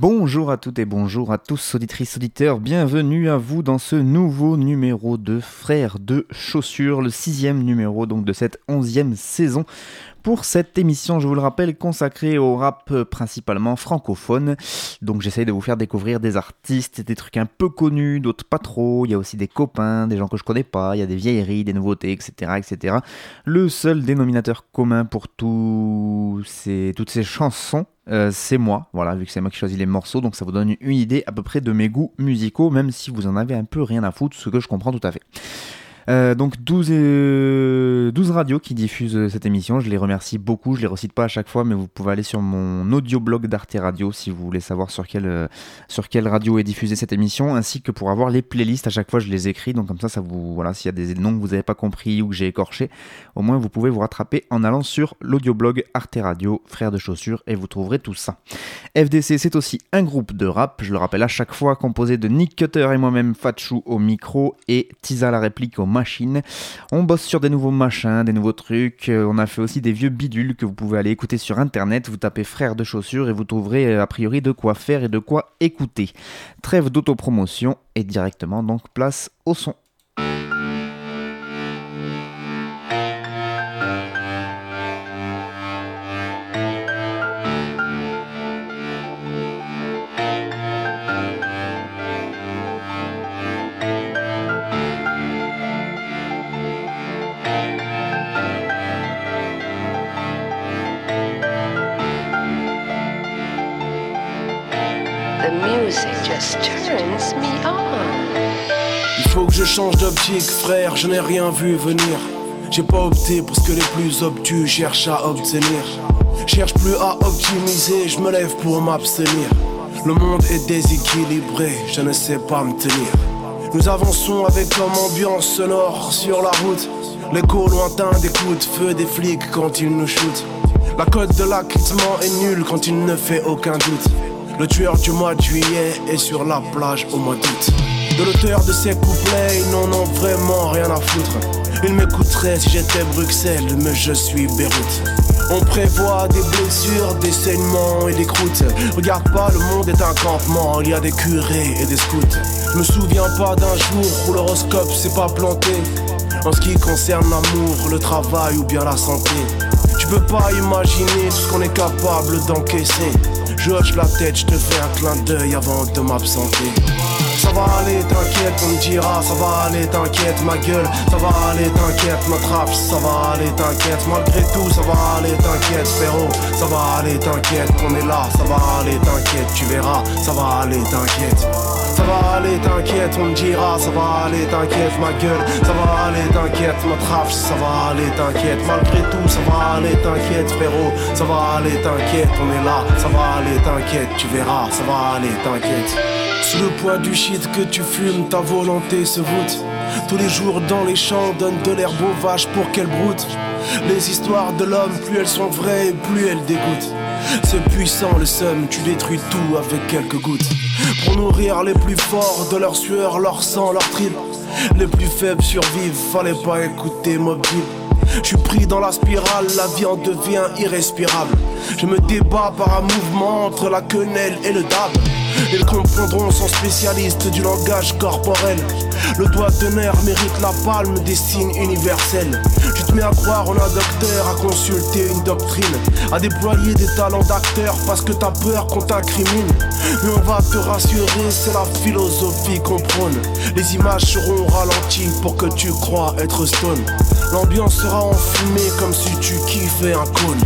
Bonjour à toutes et bonjour à tous, auditrices, auditeurs, bienvenue à vous dans ce nouveau numéro de Frères de Chaussures, le sixième numéro donc de cette onzième saison. Pour cette émission, je vous le rappelle, consacrée au rap euh, principalement francophone. Donc j'essaye de vous faire découvrir des artistes, des trucs un peu connus, d'autres pas trop. Il y a aussi des copains, des gens que je connais pas, il y a des vieilleries, des nouveautés, etc. etc. Le seul dénominateur commun pour tous ces, toutes ces chansons, euh, c'est moi, voilà, vu que c'est moi qui choisis les morceaux, donc ça vous donne une idée à peu près de mes goûts musicaux, même si vous en avez un peu rien à foutre, ce que je comprends tout à fait. Euh, donc 12, euh, 12 radios qui diffusent euh, cette émission, je les remercie beaucoup, je les recite pas à chaque fois, mais vous pouvez aller sur mon audioblog d'Arte Radio si vous voulez savoir sur quelle, euh, sur quelle radio est diffusée cette émission, ainsi que pour avoir les playlists, à chaque fois je les écris, donc comme ça, ça vous, voilà, s'il y a des noms que vous n'avez pas compris ou que j'ai écorché, au moins vous pouvez vous rattraper en allant sur l'audioblog Arte Radio, frère de chaussures, et vous trouverez tout ça. FDC, c'est aussi un groupe de rap, je le rappelle à chaque fois, composé de Nick Cutter et moi-même Fatchou au micro et Tisa la réplique aux On bosse sur des nouveaux machins, des nouveaux trucs, euh, on a fait aussi des vieux bidules que vous pouvez aller écouter sur internet, vous tapez frère de chaussures et vous trouverez euh, a priori de quoi faire et de quoi écouter. Trêve d'autopromotion et directement donc place au son. Change d'optique, frère, je n'ai rien vu venir. J'ai pas opté pour ce que les plus obtus cherchent à obtenir. Cherche plus à optimiser, je me lève pour m'abstenir. Le monde est déséquilibré, je ne sais pas me tenir. Nous avançons avec comme ambiance sonore sur la route. L'écho lointain des coups de feu des flics quand ils nous shootent. La cote de l'acquittement est nulle quand il ne fait aucun doute. Le tueur du mois de juillet est sur la plage au mois d'août. De l'auteur de ces couplets, ils n'en ont vraiment rien à foutre. Ils m'écouteraient si j'étais Bruxelles, mais je suis Beyrouth. On prévoit des blessures, des saignements et des croûtes. Regarde pas, le monde est un campement, il y a des curés et des scouts. Je me souviens pas d'un jour où l'horoscope s'est pas planté. En ce qui concerne l'amour, le travail ou bien la santé. Tu peux pas imaginer tout ce qu'on est capable d'encaisser. Je la tête, je te fais un clin d'œil avant de m'absenter. Ça va aller, t'inquiète, on me dira, ça va aller, t'inquiète, ma gueule, ça va aller, t'inquiète, ma trappe, ça va aller, t'inquiète, malgré tout, ça va aller, t'inquiète, frérot, ça va aller, t'inquiète, on est là, ça va aller, t'inquiète, tu verras, ça va aller, t'inquiète. Ça va aller, t'inquiète, on me dira, ça va aller, t'inquiète, ma gueule, ça va aller, t'inquiète, ma trappe, ça va aller, t'inquiète, malgré tout, ça va aller, t'inquiète, frérot, ça va aller, t'inquiète, on est là, ça va aller, t'inquiète, tu verras, ça va aller, t'inquiète. Sous le poids du shit que tu fumes, ta volonté se voûte. Tous les jours dans les champs, donne de l'herbe aux vaches pour qu'elles broutent. Les histoires de l'homme, plus elles sont vraies, plus elles dégoûtent. C'est puissant le seum, tu détruis tout avec quelques gouttes. Pour nourrir les plus forts de leur sueur, leur sang, leur trip. Les plus faibles survivent, fallait pas écouter Mob. Je suis pris dans la spirale, la vie en devient irrespirable. Je me débat par un mouvement entre la quenelle et le dab. Ils comprendront sans spécialiste du langage corporel. Le doigt d'honneur mérite la palme des signes universels. Tu te mets à croire en un docteur, à consulter une doctrine, à déployer des talents d'acteur parce que t'as peur qu'on t'incrimine. Mais on va te rassurer, c'est la philosophie qu'on prône. Les images seront ralenties pour que tu crois être stone. L'ambiance sera enfumée comme si tu kiffais un cône.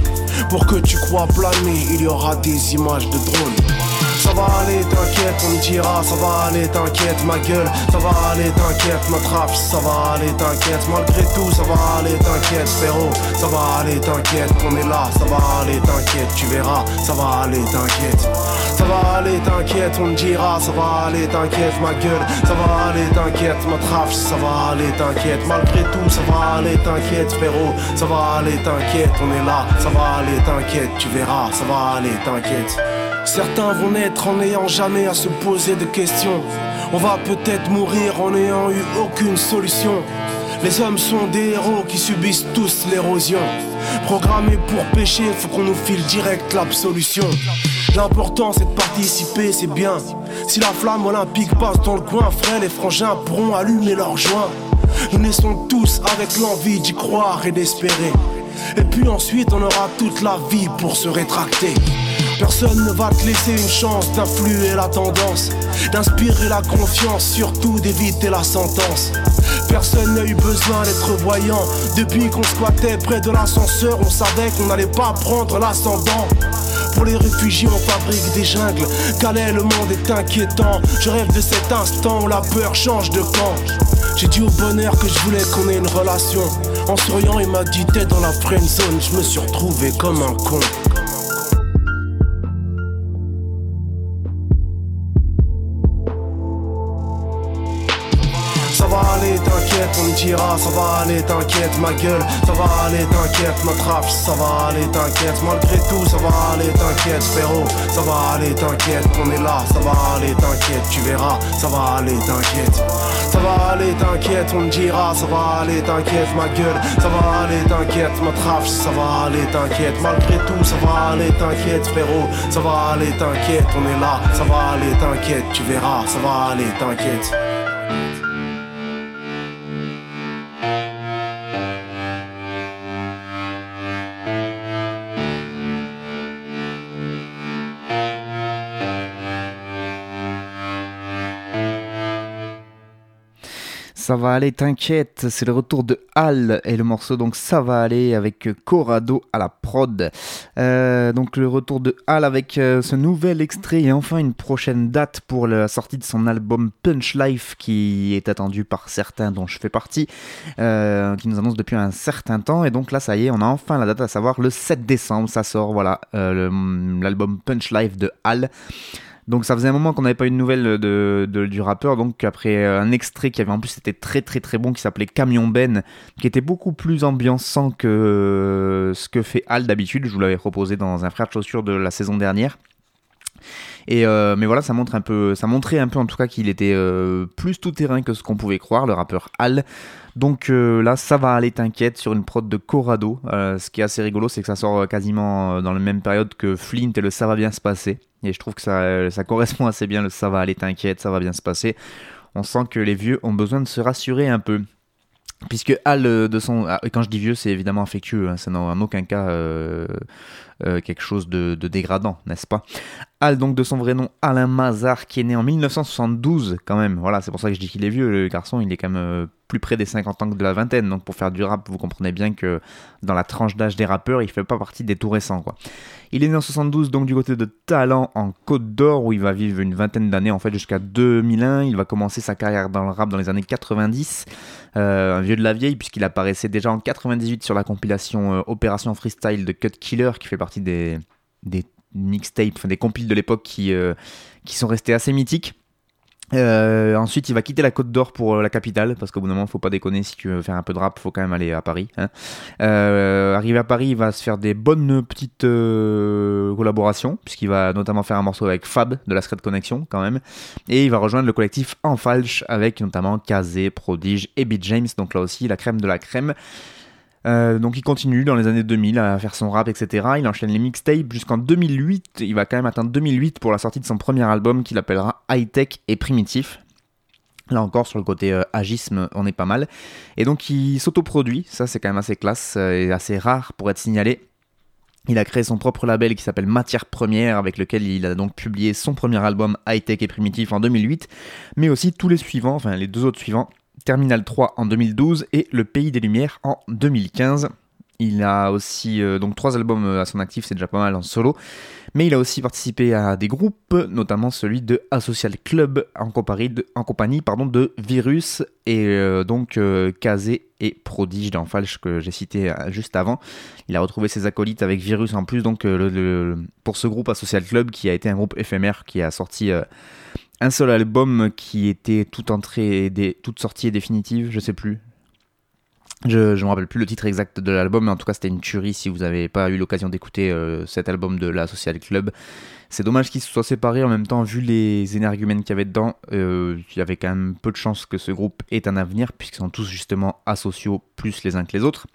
Pour que tu crois planer, il y aura des images de drones. Ça va aller, t'inquiète, on me dira, ça va aller, t'inquiète, ma gueule, ça va aller, t'inquiète, ma trappe, ça va aller, t'inquiète, malgré tout, ça va aller, t'inquiète, frérot, ça va aller, t'inquiète, on est là, ça va aller, t'inquiète, tu verras, ça va aller, t'inquiète, ça va aller, t'inquiète, on me dira, ça va aller, t'inquiète, ma gueule, ça va aller, t'inquiète, ma trappe, ça va aller, t'inquiète, malgré tout, ça va aller, t'inquiète, frérot, ça va aller, t'inquiète, on est là, ça va aller, t'inquiète, tu verras, ça va aller, t'inquiète. Certains vont naître en n'ayant jamais à se poser de questions. On va peut-être mourir en n'ayant eu aucune solution. Les hommes sont des héros qui subissent tous l'érosion. Programmés pour pécher, faut qu'on nous file direct l'absolution. L'important c'est de participer, c'est bien. Si la flamme olympique passe dans le coin, frère, les frangins pourront allumer leur joint. Nous naissons tous avec l'envie d'y croire et d'espérer. Et puis ensuite, on aura toute la vie pour se rétracter. Personne ne va te laisser une chance d'influer la tendance, d'inspirer la confiance, surtout d'éviter la sentence. Personne n'a eu besoin d'être voyant. Depuis qu'on squattait près de l'ascenseur, on savait qu'on n'allait pas prendre l'ascendant. Pour les réfugiés, on fabrique des jungles. Calais, le monde est inquiétant. Je rêve de cet instant où la peur change de camp. J'ai dit au bonheur que je voulais qu'on ait une relation. En souriant, il m'a dit t'es dans la friend zone. Je me suis retrouvé comme un con. On me dira, ça va aller, t'inquiète, ma gueule, ça va aller, t'inquiète, ma trappe, ça va aller, t'inquiète, malgré tout, ça va aller, t'inquiète, frérot, ça va aller, t'inquiète, on est là, ça va aller, t'inquiète, tu verras, ça va aller, t'inquiète, ça va aller, t'inquiète, on me dira, ça va aller, t'inquiète, ma gueule, ça va aller, t'inquiète, ma trappe, ça va aller, t'inquiète, malgré tout, ça va aller, t'inquiète, frérot, ça va aller, t'inquiète, on est là, ça va aller, t'inquiète, tu verras, ça va aller, t'inquiète. Ça va aller, t'inquiète, c'est le retour de Hal et le morceau donc ça va aller avec Corrado à la prod. Euh, donc le retour de Hal avec euh, ce nouvel extrait et enfin une prochaine date pour la sortie de son album Punch Life qui est attendu par certains dont je fais partie, euh, qui nous annonce depuis un certain temps et donc là ça y est, on a enfin la date à savoir le 7 décembre, ça sort voilà l'album Punch Life de Hal. Donc ça faisait un moment qu'on n'avait pas eu de nouvelles de, du rappeur, donc après un extrait qui avait en plus été très très très bon, qui s'appelait Camion Ben, qui était beaucoup plus ambiançant que euh, ce que fait Al d'habitude, je vous l'avais proposé dans un frère de chaussures de la saison dernière. Et euh, mais voilà, ça montre un peu, ça montrait un peu en tout cas qu'il était euh, plus tout terrain que ce qu'on pouvait croire, le rappeur Al. Donc euh, là, ça va aller, t'inquiète, sur une prod de Corrado. Euh, ce qui est assez rigolo, c'est que ça sort euh, quasiment dans la même période que Flint et le Ça va bien se passer. Et je trouve que ça correspond assez bien, le Ça va aller, t'inquiète, ça va bien se passer. On sent que les vieux ont besoin de se rassurer un peu. Puisque Al, euh, de son. ah, quand je dis vieux, c'est évidemment affectueux, hein, en aucun cas euh, euh, quelque chose de, dégradant, n'est-ce pas? Al, donc de son vrai nom, Alain Mazar, qui est né en 1972 quand même. Voilà, c'est pour ça que je dis qu'il est vieux, le garçon, il est quand même plus près des 50 ans que de la vingtaine. Donc pour faire du rap, vous comprenez bien que dans la tranche d'âge des rappeurs, il fait pas partie des tout récents, quoi. Il est né en 72, donc du côté de Talent, en Côte d'Or, où il va vivre une vingtaine d'années, en fait, jusqu'à 2001. Il va commencer sa carrière dans le rap dans les années 90. Euh, un vieux de la vieille, puisqu'il apparaissait déjà en 98 sur la compilation euh, Opération Freestyle de Cut Killer, qui fait partie des, mixtapes, enfin des compiles de l'époque qui, euh, qui sont restés assez mythiques. Euh, ensuite, il va quitter la Côte d'Or pour euh, la capitale, parce qu'au bout d'un moment, faut pas déconner, si tu veux faire un peu de rap, faut quand même aller à Paris. Hein. Euh, arrivé à Paris, il va se faire des bonnes petites euh, collaborations, puisqu'il va notamment faire un morceau avec Fab de la Secret Connection, quand même. Et il va rejoindre le collectif En Falche, avec notamment Kazé, Prodige et Beat James, donc là aussi, la crème de la crème. Euh, donc il continue dans les années 2000 à faire son rap, etc. Il enchaîne les mixtapes jusqu'en 2008. Il va quand même atteindre 2008 pour la sortie de son premier album qu'il appellera High Tech et Primitif. Là encore, sur le côté euh, agisme, on est pas mal. Et donc il s'autoproduit, ça c'est quand même assez classe euh, et assez rare pour être signalé. Il a créé son propre label qui s'appelle Matière Première, avec lequel il a donc publié son premier album High Tech et Primitif en 2008, mais aussi tous les suivants, enfin les deux autres suivants, Terminal 3 en 2012 et Le Pays des Lumières en 2015. Il a aussi euh, donc trois albums euh, à son actif, c'est déjà pas mal en solo. Mais il a aussi participé à des groupes, notamment celui de Asocial Club en compagnie de, Virus et euh, donc Kazé et Prodige dans que j'ai cité juste avant. Il a retrouvé ses acolytes avec Virus en plus donc pour ce groupe Asocial Club qui a été un groupe éphémère qui a sorti un seul album qui était tout entrée et toute sortie définitive, je sais plus. Je, je me rappelle plus le titre exact de l'album, mais en tout cas c'était une tuerie si vous n'avez pas eu l'occasion d'écouter euh, cet album de la Social Club. C'est dommage qu'ils se soient séparés en même temps, vu les énergumènes qu'il y avait dedans. euh, il y avait quand même peu de chances que ce groupe ait un avenir, puisqu'ils sont tous justement asociaux plus les uns que les autres.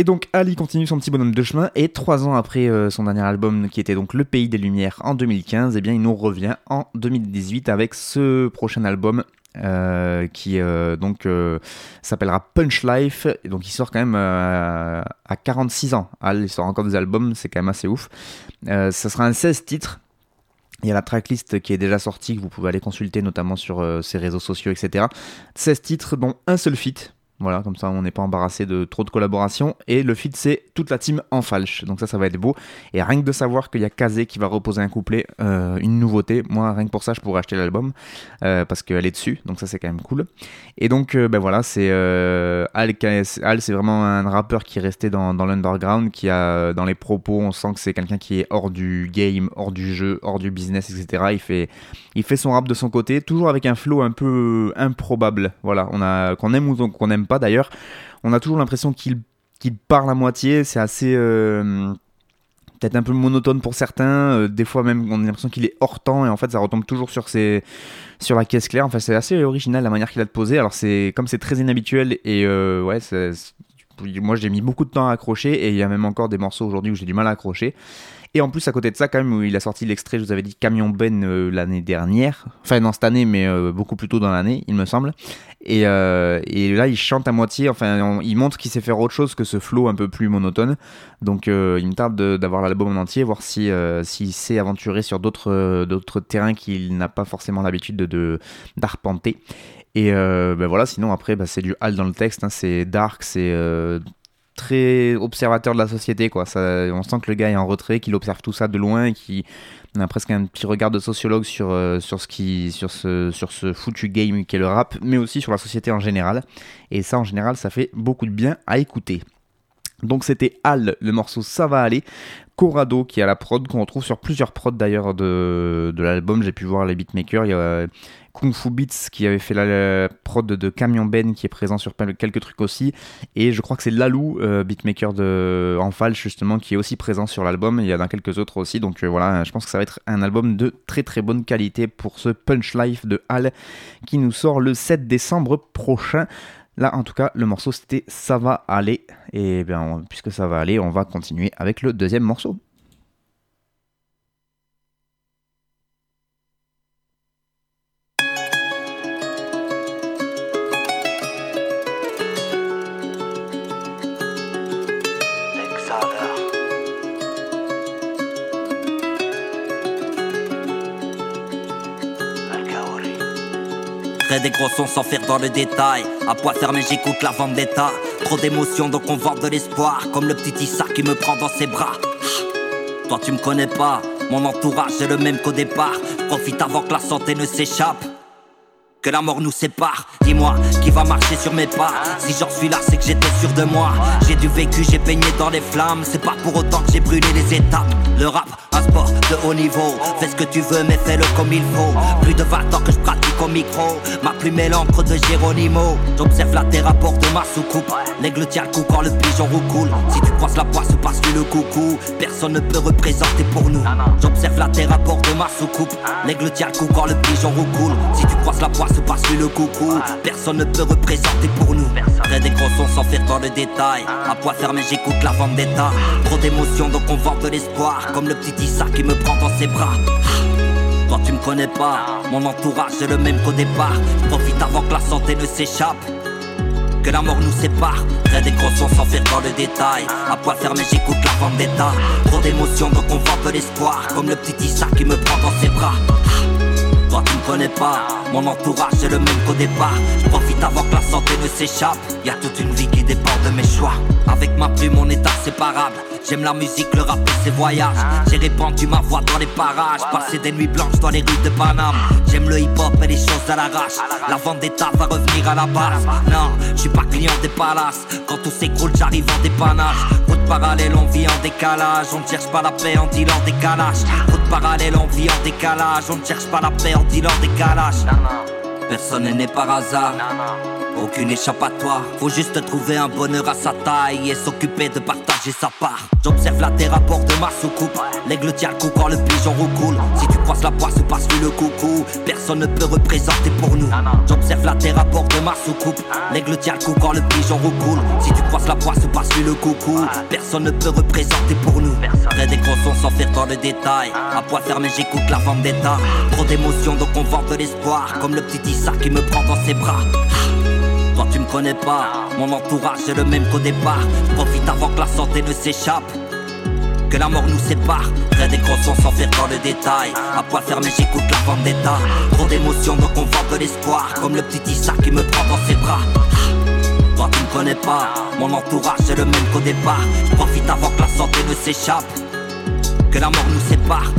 Et donc Ali continue son petit bonhomme de chemin, et trois ans après euh, son dernier album, qui était donc Le Pays des Lumières en 2015, eh bien il nous revient en 2018 avec ce prochain album. euh, qui euh, donc s'appellera Punch Life. Et donc il sort quand même à 46 ans Al il sort encore des albums c'est quand même assez ouf. Ça sera un 16 titres. Il y a la tracklist qui est déjà sortie que vous pouvez aller consulter notamment sur ses réseaux sociaux etc 16 titres dont un seul feat voilà, comme ça on n'est pas embarrassé de trop de collaborations. Et le feat c'est toute la team en falche. Donc ça, ça va être beau. Et rien que de savoir qu'il y a Kazé qui va reposer un couplet, euh, une nouveauté. Moi, rien que pour ça, je pourrais acheter l'album euh, parce qu'elle est dessus. Donc ça, c'est quand même cool. Et donc, euh, ben voilà, c'est Al, Al, c'est vraiment un rappeur qui est resté dans, l'underground, qui a dans les propos, on sent que c'est quelqu'un qui est hors du game, hors du jeu, hors du business, etc. Il fait, son rap de son côté, toujours avec un flow un peu improbable. Voilà, on a qu'on aime ou qu'on n'aime d'ailleurs, on a toujours l'impression qu'il parle à moitié. C'est assez euh, peut-être un peu monotone pour certains. euh, des fois même, on a l'impression qu'il est hors temps et en fait, ça retombe toujours sur ses sur la caisse claire. Enfin, c'est assez original la manière qu'il a de poser. Alors c'est comme c'est très inhabituel et euh, ouais, moi j'ai mis beaucoup de temps à accrocher et il y a même encore des morceaux aujourd'hui où j'ai du mal à accrocher. Et en plus, à côté de ça, quand même, où il a sorti l'extrait, je vous avais dit Camion Ben l'année dernière. Enfin, non, cette année, mais beaucoup plus tôt dans l'année, il me semble. Et, euh, et là, il chante à moitié. Enfin, il montre qu'il sait faire autre chose que ce flow un peu plus monotone. Donc, euh, il me tarde de- d'avoir l'album en entier, voir si euh, s'il s'est aventuré sur d'autres d'autres terrains qu'il n'a pas forcément l'habitude de de- d'arpenter. Et euh, ben voilà, sinon après, bah, c'est du hal dans le texte. hein. c'est dark, c'est euh, très observateur de la société quoi on sent que le gars est en retrait qu'il observe tout ça de loin qu'il a presque un petit regard de sociologue sur, euh, sur ce sur ce sur ce foutu game qu'est le rap mais aussi sur la société en général et ça en général ça fait beaucoup de bien à écouter donc c'était Al, le morceau Ça va aller. Corrado qui a la prod, qu'on retrouve sur plusieurs prods d'ailleurs de, de l'album. J'ai pu voir les beatmakers. Il y a Kung Fu Beats qui avait fait la, prod de Camion Ben qui est présent sur quelques trucs aussi. Et je crois que c'est Lalou, euh, beatmaker de en falche justement, qui est aussi présent sur l'album. Il y en a quelques autres aussi. Donc euh, voilà, je pense que ça va être un album de très très bonne qualité pour ce Punch Life de Al qui nous sort le 7 décembre prochain. Là, en tout cas, le morceau c'était Ça va aller. Et bien, puisque ça va aller, on va continuer avec le deuxième morceau. Des gros sons sans faire dans le détail. À poids fermé, j'écoute la vendetta. Trop d'émotions, donc on vend de l'espoir. Comme le petit Issa qui me prend dans ses bras. Ah. Toi, tu me connais pas. Mon entourage est le même qu'au départ. Profite avant que la santé ne s'échappe. Que la mort nous sépare. Dis-moi, qui va marcher sur mes pas? Si j'en suis là, c'est que j'étais sûr de moi. J'ai du vécu, j'ai baigné dans les flammes. C'est pas pour autant que j'ai brûlé les étapes. Le rap, un sport de haut niveau. Fais ce que tu veux, mais fais-le comme il faut. Plus de 20 ans que je pratique au micro. Ma plume est l'encre de Géronimo. J'observe la terre à bord de ma soucoupe. L'aigle tient le coup quand le pigeon roucoule. Si tu croises la poisse, passe-lui le coucou. Personne ne peut représenter pour nous. J'observe la terre à bord de ma soucoupe. L'aigle tient le coup quand le pigeon roucoule. Si tu croises la poisse, passe-lui le coucou. Personne ne peut représenter pour nous. Fais des gros sons sans faire dans le détail. À poids fermé, j'écoute la vendetta. Trop d'émotions, donc on vend de l'espoir. Comme le petit Issa qui me prend dans ses bras. Ah. Toi, tu me connais pas. Mon entourage est le même qu'au départ. Profite avant que la santé ne s'échappe que la mort nous sépare. Très des sons sans faire dans le détail. À poids fermé, j'écoute la vendetta. Trop d'émotions, donc on vend de l'espoir. Comme le petit Issa qui me prend dans ses bras. Toi tu me connais pas, mon entourage c'est le même qu'au départ. Je profite avant que la santé ne s'échappe. Y a toute une vie qui dépend de mes choix. Avec ma plume, on est inséparable. J'aime la musique, le rap et ses voyages. J'ai répandu ma voix dans les parages. Passer des nuits blanches dans les rues de Paname. J'aime le hip-hop et les choses à l'arrache. La vendetta va revenir à la base. Non, je suis pas client des palaces. Quand tout s'écroule, j'arrive en dépannage. Parallèle, on vit en décalage. On ne cherche pas la paix en dealant des calages. Route parallèle, on vit en décalage. On ne cherche pas la paix en dealant des calages. Personne n'est né par hasard. Aucune échappatoire, faut juste trouver un bonheur à sa taille et s'occuper de partager sa part. J'observe la terre à bord de ma soucoupe. L'aigle tient le coup quand le pigeon roucoule. Si tu croises la poisse ou passe le coucou, personne ne peut représenter pour nous. J'observe la terre à bord de ma soucoupe. L'aigle tient le coup quand le pigeon roucoule. Si tu croises la poisse ou passe le coucou, personne ne peut représenter pour nous. Près des gros sons sans faire dans le détail. À poids fermé, j'écoute la vendetta. Trop d'émotions donc on vend de l'espoir. Comme le petit Issa qui me prend dans ses bras. Toi tu me connais pas, mon entourage est le même qu'au départ. Profite avant que la santé ne s'échappe. Que la mort nous sépare, près des sons sans faire dans le détail. À poids fermé, j'écoute la vendetta. Trop d'émotions donc on vend de l'espoir. Comme le petit Issa qui me prend dans ses bras. Toi tu me connais pas, mon entourage est le même qu'au départ. Profite avant que la santé ne s'échappe. Que la mort nous sépare.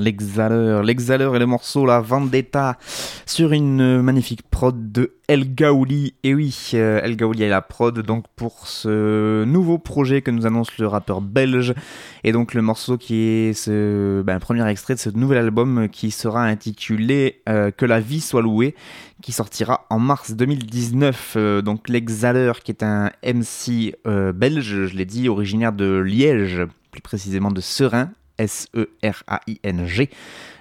L'exhaleur, l'exhaleur et le morceau La Vendetta sur une magnifique prod de El Gaouli. Et oui, euh, El Gaouli est la prod donc pour ce nouveau projet que nous annonce le rappeur belge. Et donc le morceau qui est ce ben, premier extrait de ce nouvel album qui sera intitulé euh, Que la vie soit louée, qui sortira en mars 2019. Euh, donc l'exhaleur qui est un MC belge, je l'ai dit, originaire de Liège, plus précisément de Serein, S-E-R-A-I-N-G.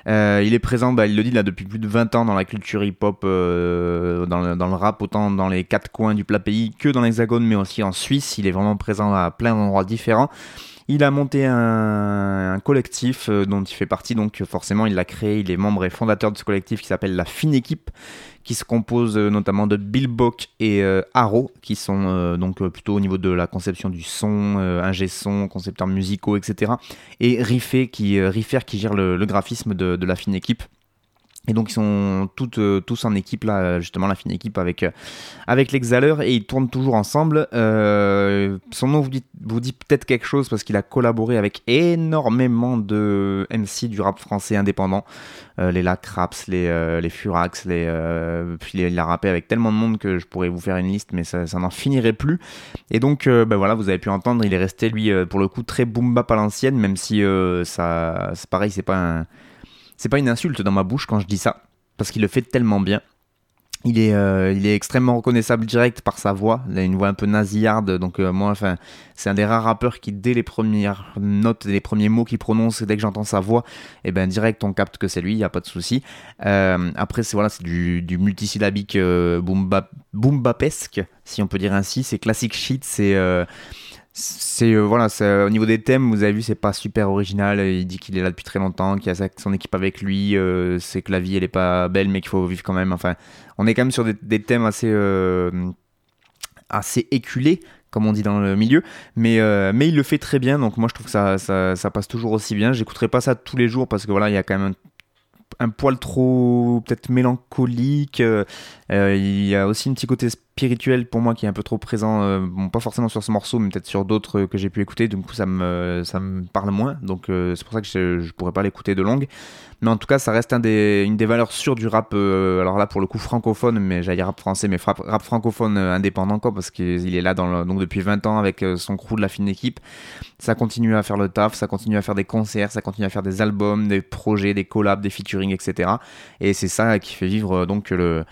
Euh, il est présent, bah, il le dit là, depuis plus de 20 ans dans la culture hip-hop, euh, dans, le, dans, le, rap, autant dans les quatre coins du plat pays que dans l'Hexagone, mais aussi en Suisse. Il est vraiment présent à plein d'endroits différents. Il a monté un, collectif euh, dont il fait partie, donc forcément il l'a créé, il est membre et fondateur de ce collectif qui s'appelle la Fine Équipe, qui se compose euh, notamment de Bill Bock et euh, Haro, qui sont euh, donc plutôt au niveau de la conception du son, ingé son, concepteurs musicaux, etc. Et qui, Riffer qui gère le, le graphisme de, de la Fine Équipe. Et donc ils sont euh, tous en équipe là, justement la fine équipe avec, euh, avec et ils tournent toujours ensemble. Euh, son nom vous dit, peut-être quelque chose parce qu'il a collaboré avec énormément de MC du rap français indépendant. Euh, les Lac Raps, les, les Furax, les, puis il a rappé avec tellement de monde que je pourrais vous faire une liste mais ça, n'en finirait plus. Et donc ben voilà, vous avez pu entendre, il est resté lui pour le coup très boom bap à l'ancienne même si ça, c'est pareil, c'est pas un c'est pas une insulte dans ma bouche quand je dis ça, parce qu'il le fait tellement bien. Il est, euh, il est extrêmement reconnaissable direct par sa voix. Il a une voix un peu nasillarde, donc euh, moi, enfin, c'est un des rares rappeurs qui, dès les premières notes, les premiers mots qu'il prononce, dès que j'entends sa voix, et ben direct on capte que c'est lui, il y a pas de souci. Euh, après, c'est voilà, du, multisyllabique boom bap- boom bapesque, si on peut dire ainsi. C'est classic shit, c'est c'est euh, voilà, c'est, euh, au niveau des thèmes, vous avez vu, c'est pas super original. Il dit qu'il est là depuis très longtemps, qu'il a sa- son équipe avec lui, euh, c'est que la vie elle est pas belle, mais qu'il faut vivre quand même. Enfin, on est quand même sur des, thèmes assez euh, assez éculés, comme on dit dans le milieu, mais euh, mais il le fait très bien. Donc moi je trouve que ça ça, passe toujours aussi bien. J'écouterai pas ça tous les jours parce que voilà, il y a quand même un, poil trop peut-être mélancolique. euh, euh, il y a aussi un petit côté spirituel pour moi qui est un peu trop présent, euh, bon pas forcément sur ce morceau, mais peut-être sur d'autres euh, que j'ai pu écouter. Coup, ça me ça me parle moins. Donc euh, c'est pour ça que je, je pourrais pas l'écouter de longue. Mais en tout cas, ça reste une des valeurs sûres du rap. alors là, pour le coup, francophone, mais j'allais dire rap français, mais rap francophone indépendant, quoi, parce qu'il est là donc depuis 20 ans avec son crew de la fine équipe. Ça continue à faire le taf, ça continue à faire des concerts, ça continue à faire des albums, des projets, des collabs, des featuring, etc. Et c'est ça qui fait vivre donc le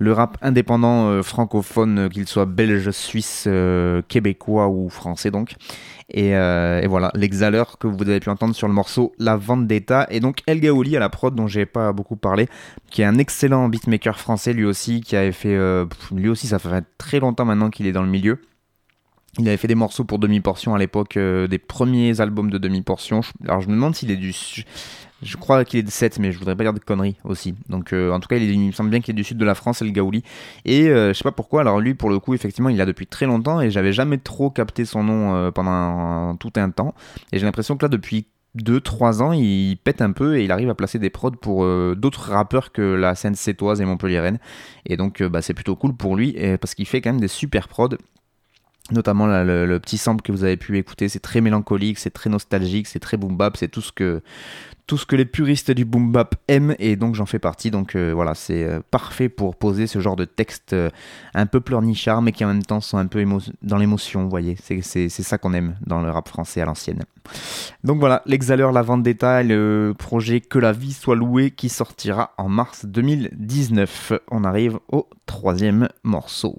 le rap indépendant euh, francophone, euh, qu'il soit belge, suisse, euh, québécois ou français donc. Et, voilà, l'exhaleur que vous avez pu entendre sur le morceau La Vendetta. Et donc El Gaouli à la prod dont j'ai pas beaucoup parlé, qui est un excellent beatmaker français lui aussi, qui avait fait, lui aussi ça fait très longtemps maintenant qu'il est dans le milieu. Il avait fait des morceaux pour demi-portion à l'époque, des premiers albums de demi-portion. Je- Alors je me demande s'il est du... Je crois qu'il est de 7, mais je voudrais pas dire de conneries aussi. Donc, euh, en tout cas, il, me semble bien qu'il est du sud de la France, le Gaouli. Et euh, je sais pas pourquoi. Alors, lui, pour le coup, effectivement, il l'a depuis très longtemps et j'avais jamais trop capté son nom euh, pendant tout un temps. Et j'ai l'impression que là, depuis 2-3 ans, il pète un peu et il arrive à placer des prods pour euh, d'autres rappeurs que la scène sétoise et montpelliéraine. Et donc, bah, c'est plutôt cool pour lui parce qu'il fait quand même des super prods. Notamment le, petit sample que vous avez pu écouter, c'est très mélancolique, c'est très nostalgique, c'est très boom bap, c'est tout ce que tout ce que les puristes du boom bap aiment et donc j'en fais partie. Donc euh, voilà, c'est euh, parfait pour poser ce genre de texte euh, un peu pleurnichard mais qui en même temps sont un peu dans l'émotion, vous voyez. C'est ça qu'on aime dans le rap français à l'ancienne. Donc voilà, l'exhaleur, la vendetta, et le projet Que la vie soit louée qui sortira en mars 2019. On arrive au troisième morceau.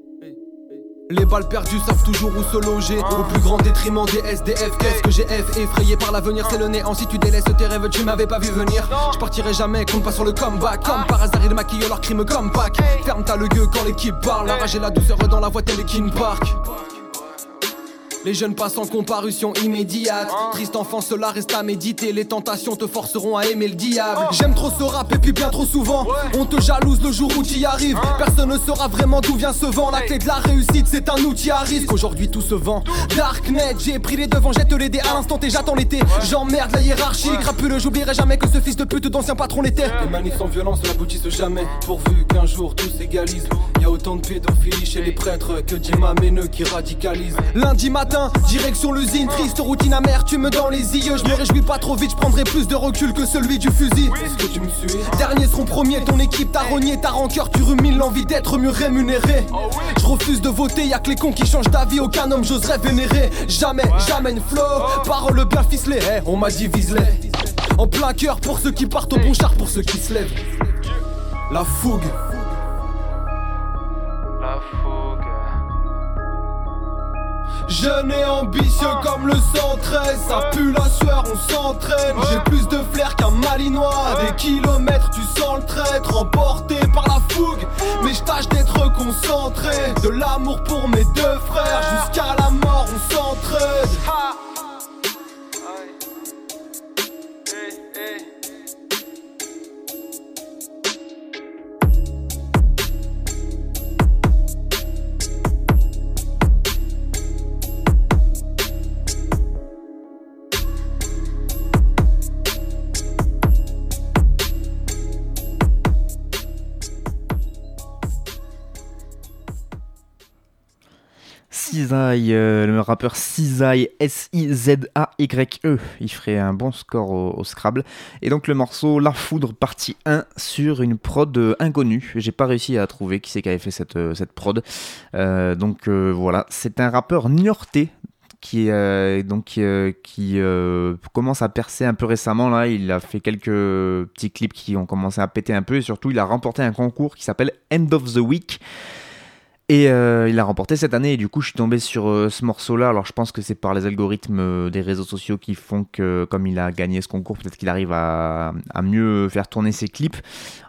Les balles perdues savent toujours où se loger. Au plus grand détriment des SDF Qu'est-ce que j'ai F? Effrayé par l'avenir C'est le néant si tu délaisses tes rêves Tu m'avais pas vu venir. Je partirai jamais compte pas sur le comeback. Comme par hasard ils maquillent leur crime comme Pâques Ferme ta le quand l'équipe parle. La rage et la douceur dans la voix telle Kin Park les jeunes passent en comparution immédiate. Triste enfant, cela reste à méditer. Les tentations te forceront à aimer le diable. J'aime trop ce rap et puis bien trop souvent. On te jalouse le jour où tu y arrives. Personne ne saura vraiment d'où vient ce vent. La clé de la réussite, c'est un outil à risque. Aujourd'hui, tout se vend. Darknet, j'ai pris les devants, jette les dés à l'instant et j'attends l'été. J'emmerde la hiérarchie. Crapuleux, j'oublierai jamais que ce fils de pute d'ancien patron l'était. Les manifs sans violence n'aboutissent jamais. Pourvu qu'un jour tout s'égalise. Y a autant de pédophilie chez les prêtres que d'imamèneux qui radicalisent. Lundi matin, direction l'usine, triste routine amertume dans les yeux. Je me réjouis pas trop vite, je prendrai plus de recul que celui du fusil. Que tu me suis Derniers seront premiers, ton équipe t'a rogné, ta rancœur, tu rumines l'envie d'être mieux rémunéré. Je refuse de voter, y'a que les cons qui changent d'avis, aucun homme j'oserais vénérer. Jamais, jamais une flow, parole bien ficelée. On m'a dit vise-les. En plein cœur pour ceux qui partent au bon char, pour ceux qui se lèvent. La fougue. La fougue. Jeune et ambitieux comme le 113 Ça pue la sueur, on s'entraîne. J'ai plus de flair qu'un malinois. Des kilomètres, tu sens le traître Emporté par la fougue. Mais je tâche d'être concentré De l'amour pour mes deux frères. Jusqu'à la mort, on s'entraide Euh, le rappeur Cisaille, S-I-Z-A-Y-E. Il ferait un bon score au, Scrabble. Et donc le morceau La Foudre, partie 1, sur une prod euh, inconnue. J'ai pas réussi à trouver qui c'est qui avait fait cette, euh, cette prod. Donc voilà, c'est un rappeur niortais qui, donc, qui commence à percer un peu récemment. Là, il a fait quelques petits clips qui ont commencé à péter un peu. Et surtout, il a remporté un concours qui s'appelle End of the Week. Et euh, il a remporté cette année et du coup je suis tombé sur euh, ce morceau-là. Alors je pense que c'est par les algorithmes euh, des réseaux sociaux qui font que comme il a gagné ce concours, peut-être qu'il arrive à, mieux faire tourner ses clips.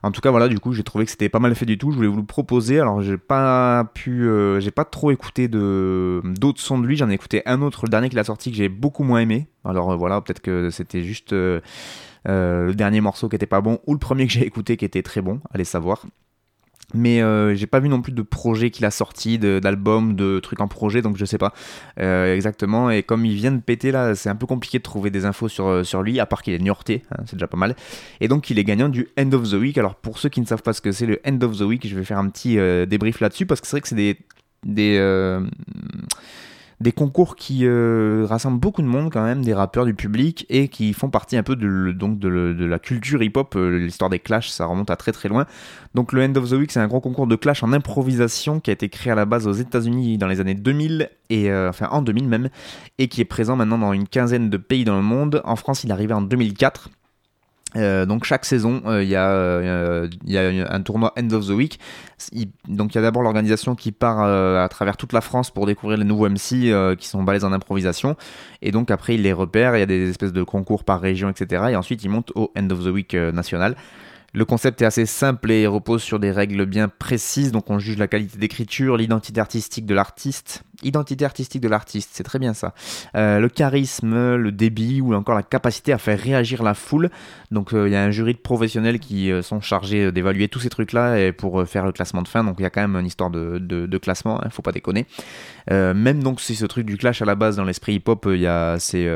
En tout cas voilà, du coup j'ai trouvé que c'était pas mal fait du tout. Je voulais vous le proposer. Alors j'ai pas pu, j'ai pas trop écouté d'autres sons de lui. J'en ai écouté un autre, le dernier qu'il a sorti que j'ai beaucoup moins aimé. Alors voilà, peut-être que c'était juste le dernier morceau qui était pas bon ou le premier que j'ai écouté qui était très bon. Allez savoir. Mais euh, j'ai pas vu non plus de projet qu'il a sorti, de- d'albums, de, trucs en projet, donc je sais pas euh, exactement. Et comme il vient de péter là, c'est un peu compliqué de trouver des infos sur, euh, sur lui, à part qu'il est niortais, hein, c'est déjà pas mal. Et donc il est gagnant du End of the Week. Alors pour ceux qui ne savent pas ce que c'est le End of the Week, je vais faire un petit débrief là-dessus parce que c'est vrai que c'est des, des, des concours qui euh, rassemblent beaucoup de monde quand même, des rappeurs, du public, et qui font partie un peu de, de, la culture hip-hop. Euh, L'histoire des clashs, ça remonte à très très loin. Donc le End of the Week, c'est un gros concours de clash en improvisation qui a été créé à la base aux États-Unis dans les années 2000 et euh, enfin en 2000 même, et qui est présent maintenant dans une quinzaine de pays dans le monde. En France, il est arrivé en 2004. Euh, donc chaque saison, euh, il y, a, euh, un tournoi End of the Week. Donc il y a d'abord l'organisation qui part à travers toute la France pour découvrir les nouveaux MC qui sont balèzes en improvisation. Et donc après, il les repère, il y a des espèces de concours par région, etc. Et ensuite, il monte au End of the Week national. Le concept est assez simple et repose sur des règles bien précises. Donc on juge la qualité d'écriture, l'identité artistique de l'artiste. Identité artistique de l'artiste, c'est très bien ça. Euh, le charisme, le débit ou encore la capacité à faire réagir la foule. Donc euh, il y a un jury de professionnels qui euh, sont chargés d'évaluer tous ces trucs-là et pour faire le classement de fin. Donc il y a quand même une histoire de, de- de classement, hein, faut pas déconner. Même donc si ce truc du clash à la base dans l'esprit hip-hop, il y a c'est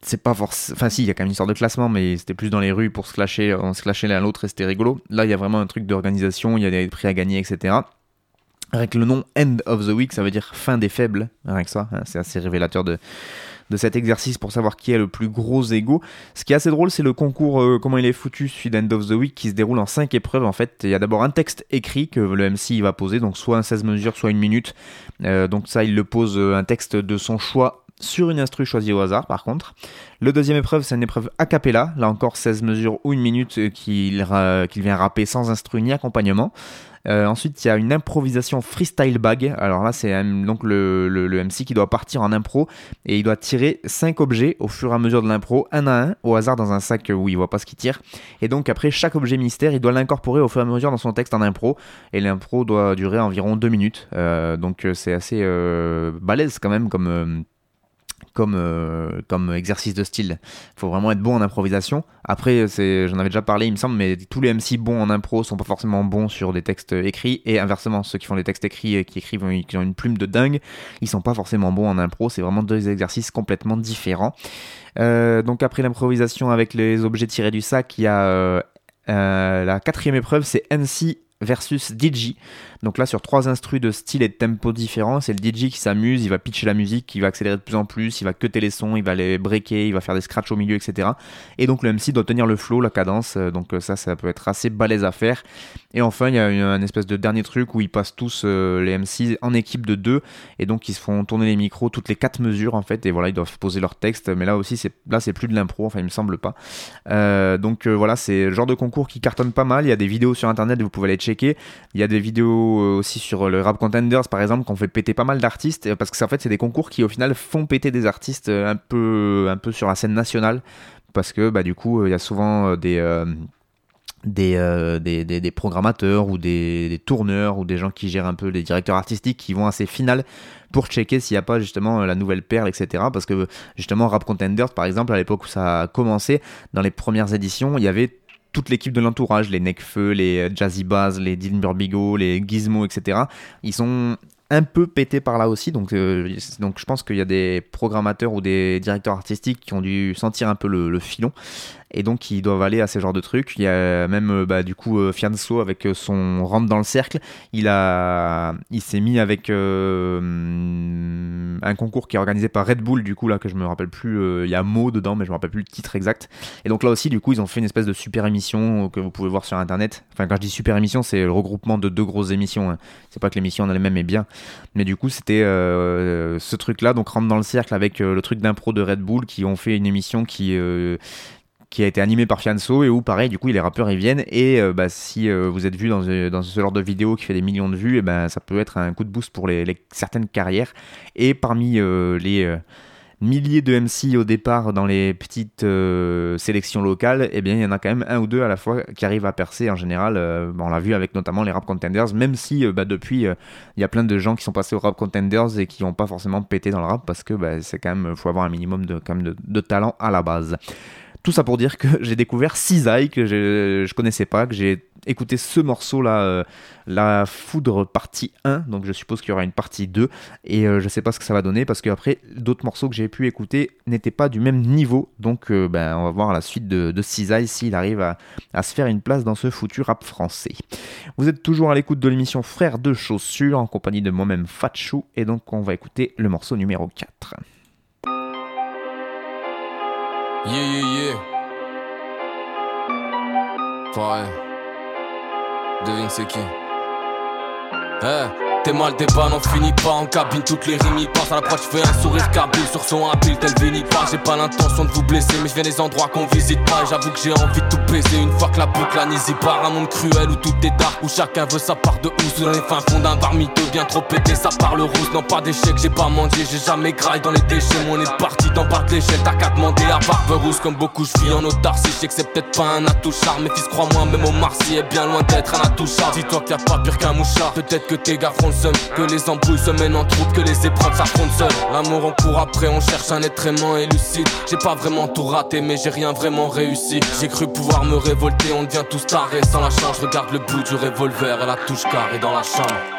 c'est pas forcément. Enfin, si, il y a quand même une histoire de classement, mais c'était plus dans les rues pour se clasher, on se clashait l'un l'autre et c'était rigolo. Là, il y a vraiment un truc d'organisation, il y a des prix à gagner, etc. Avec le nom End of the Week, ça veut dire fin des faibles, rien que ça. hein, c'est assez révélateur de, cet exercice pour savoir qui a le plus gros ego. Ce qui est assez drôle, c'est le concours, euh, comment il est foutu, celui d'End of the Week, qui se déroule en 5 épreuves. En fait, il y a d'abord un texte écrit que le MC va poser, donc soit un 16 mesures, soit une minute. Euh, donc ça, il le pose euh, un texte de son choix sur une instru choisie au hasard, par contre. Le deuxième épreuve, c'est une épreuve a cappella, là encore 16 mesures ou une minute euh, qu'il vient rapper sans instru ni accompagnement. Euh, ensuite, il y a une improvisation freestyle bag. Alors là, c'est euh, donc le, MC qui doit partir en impro et il doit tirer 5 objets au fur et à mesure de l'impro, un à un, au hasard dans un sac où il voit pas ce qu'il tire. Et donc après chaque objet mystère, il doit l'incorporer au fur et à mesure dans son texte en impro. Et l'impro doit durer environ 2 minutes. Euh, donc euh, c'est assez euh, balèze quand même comme... comme, euh, comme exercice de style. Il faut vraiment être bon en improvisation. Après, j'en avais déjà parlé, il me semble, mais tous les MC bons en impro sont pas forcément bons sur des textes écrits. Et inversement, ceux qui font des textes écrits et qui écrivent, qui ont une plume de dingue, ils sont pas forcément bons en impro. C'est vraiment deux exercices complètement différents. Euh, donc après l'improvisation avec les objets tirés du sac, il y a euh, la quatrième épreuve, c'est NC versus DJ. Donc là, sur trois instrus de style et de tempo différents, c'est le DJ qui s'amuse, il va pitcher la musique, il va accélérer de plus en plus, il va cutter les sons, il va les breaker, il va faire des scratchs au milieu, etc. Et donc le MC doit tenir le flow, la cadence, euh, donc euh, ça, ça peut être assez balèze à faire. Et enfin, il y a une, un espèce de dernier truc où ils passent tous euh, les MC en équipe de deux, et donc ils se font tourner les micros toutes les quatre mesures en fait, et voilà, ils doivent poser leur texte. Mais là aussi, c'est là, c'est plus de l'impro, enfin, il me semble pas. Donc voilà, c'est le genre de concours qui cartonne pas mal. Il y a des vidéos sur internet, vous pouvez aller checker. Il y a des vidéos euh, aussi sur le Rap Contenders par exemple, qu'on fait péter pas mal d'artistes, euh, parce que en fait c'est des concours qui au final font péter des artistes euh, un peu, sur la scène nationale, parce que bah du coup il y a souvent des des, des, des, des programmateurs ou des, des tourneurs ou des gens qui gèrent un peu les directeurs artistiques qui vont à ces finales pour checker s'il n'y a pas justement la nouvelle perle, etc. Parce que justement, Rap Contenders, par exemple, à l'époque où ça a commencé, dans les premières éditions, il y avait toute l'équipe de l'entourage, les Necfeu, les euh, Jazzy Baz, les Dylan Burbigo, les Gizmo, etc. Ils sont un peu pétés par là aussi, donc, euh, donc je pense qu'il y a des programmateurs ou des directeurs artistiques qui ont dû sentir un peu le filon et donc ils doivent aller à ce genre de trucs. Il y a même euh, bah, du coup euh, Fianso avec euh, son rentre dans le cercle, il a, il s'est mis avec un concours qui est organisé par Red Bull du coup là que je me rappelle plus, il y a Mo dedans mais je me rappelle plus le titre exact. Et donc là aussi du coup ils ont fait une espèce de super émission que vous pouvez voir sur internet. Enfin quand je dis super émission c'est le regroupement de deux grosses émissions. hein. C'est pas que l'émission en elle-même est bien, mais du coup c'était ce truc là donc rentre dans le cercle avec le truc d'impro de Red Bull qui ont fait une émission qui qui a été animé par Fianso et où pareil du coup les rappeurs ils viennent et euh, bah, si euh, vous êtes vu dans, euh, dans ce genre de vidéo qui fait des millions de vues et ben ça peut être un coup de boost pour les, certaines carrières. Et parmi les milliers de MC au départ dans les petites sélections locales et bien il y en a quand même un ou deux à la fois qui arrivent à percer en général on l'a vu avec notamment les rap contenders même si bah, depuis il y a plein de gens qui sont passés au rap contenders et qui n'ont pas forcément pété dans le rap parce que bah, c'est quand même faut avoir un minimum de, quand même de talent à la base tout ça pour dire que j'ai découvert Cisaille que je, connaissais pas, que j'ai écouté ce morceau là, euh, la foudre partie 1, donc je suppose qu'il y aura une partie 2, et euh, je sais pas ce que ça va donner parce que après d'autres morceaux que j'ai pu écouter n'étaient pas du même niveau, donc euh, ben, on va voir la suite de, de s'il arrive à, à se faire une place dans ce foutu rap français. Vous êtes toujours à l'écoute de l'émission Frères de Chaussures en compagnie de moi-même Fatchou, et donc on va écouter le morceau numéro 4. Yeah, yeah, yeah. Pareil. Devine c'est qui. Eh, t'es mal débat n'en finit pas En cabine. Toutes les rimes y passent. À l'approche fais un sourire kabyle. Sur son habile tel Vinny pas J'ai pas l'intention de vous blesser mais je viens des endroits qu'on visite pas. J'avoue que j'ai envie de tout baiser. Une fois que la boucle la y part Un monde cruel où tout est dark. Où chacun veut sa part de housse. Dans les fins fonds d'un bar bien trop pété Ça parle rousse. Non pas d'échec j'ai pas mangé J'ai jamais graille dans les déchets. Mon on est parti d'en bas de l'échelle T'as qu'à demander à barbe rousse. Comme beaucoup je vis en autarcie. Je que c'est peut-être pas un atout char Mais fils crois-moi même au Marcy est bien loin d'être un atout char. Dis-toi qu'il y a pas pire qu'un mouchard. Peut-être que tes gars Que les embrouilles se mènent en troupe Que les épreuves s'affrontent seules. L'amour on court après on cherche un être aimant et lucide. J'ai pas vraiment tout raté mais j'ai rien vraiment réussi. J'ai cru pouvoir me révolter On devient tous tarés sans la chance Regarde le bout du revolver et la touche carrée dans la chambre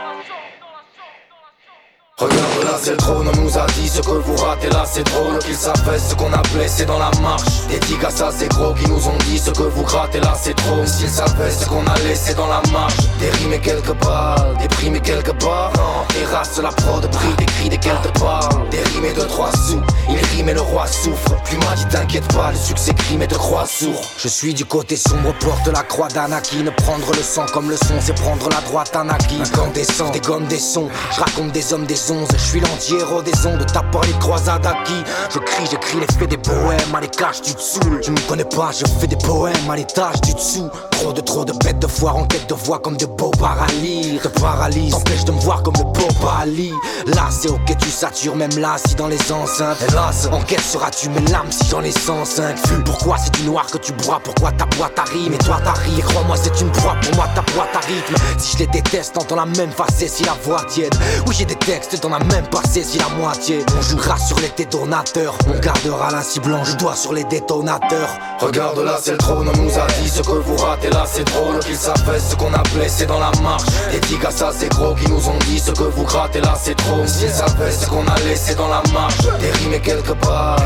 Regarde là c'est le trône, on nous a dit ce que vous ratez là c'est drôle Qu'ils savaient ce qu'on a blessé dans la marche. Des ça c'est gros qui nous ont dit ce que vous grattez là c'est trop. S'ils savaient ce qu'on a laissé dans la marche. Des rimes et quelques balles, des primes et quelques barres. Des la prod, prix, des cris, des quelques balles Des rimes et de trois sous, il rime et le roi souffre. Plus m'a dit t'inquiète pas, le succès crime et de croix sourd Je suis du côté sombre, porte la croix d'Anakin Prendre le sang comme le son c'est prendre la droite Anakin sangs, des gommes, des sons, je raconte des hommes, des je suis l'anti-héros des ondes, t'as pas les croisades acquis. Je crie, j'écris les faits des poèmes, à tu te saoules. Tu me connais pas, je fais des poèmes à l'étage du dessous. Trop de trop de bêtes de foire en quête de voix comme de beaux paralyses. Te paralyse, t'empêche de me voir comme le beau Ali. Là, c'est ok, tu satures même là, si dans les enceintes. Hélas, en quelle seras-tu mes lames si j'en ai 105 Pourquoi c'est du noir que tu bois? Pourquoi ta boîte arrive Et toi t'arrives, crois-moi, c'est une proie pour moi, ta boîte à rythme. Si je les déteste, t'entends la même face si la voix tiède. Oui, j'ai des textes t'en as même pas saisi la moitié. On jouera sur les détonateurs, on gardera la cible blanche, doigt sur les détonateurs. Regarde là, c'est le trône, on nous a dit ce que vous ratez là, c'est drôle. Qu'ils savaient ce qu'on a blessé dans la marche. Des à ça, c'est gros qui nous ont dit ce que vous grattez là, c'est trop. S'ils savaient ce qu'on a laissé dans la marche. Et quelques balles,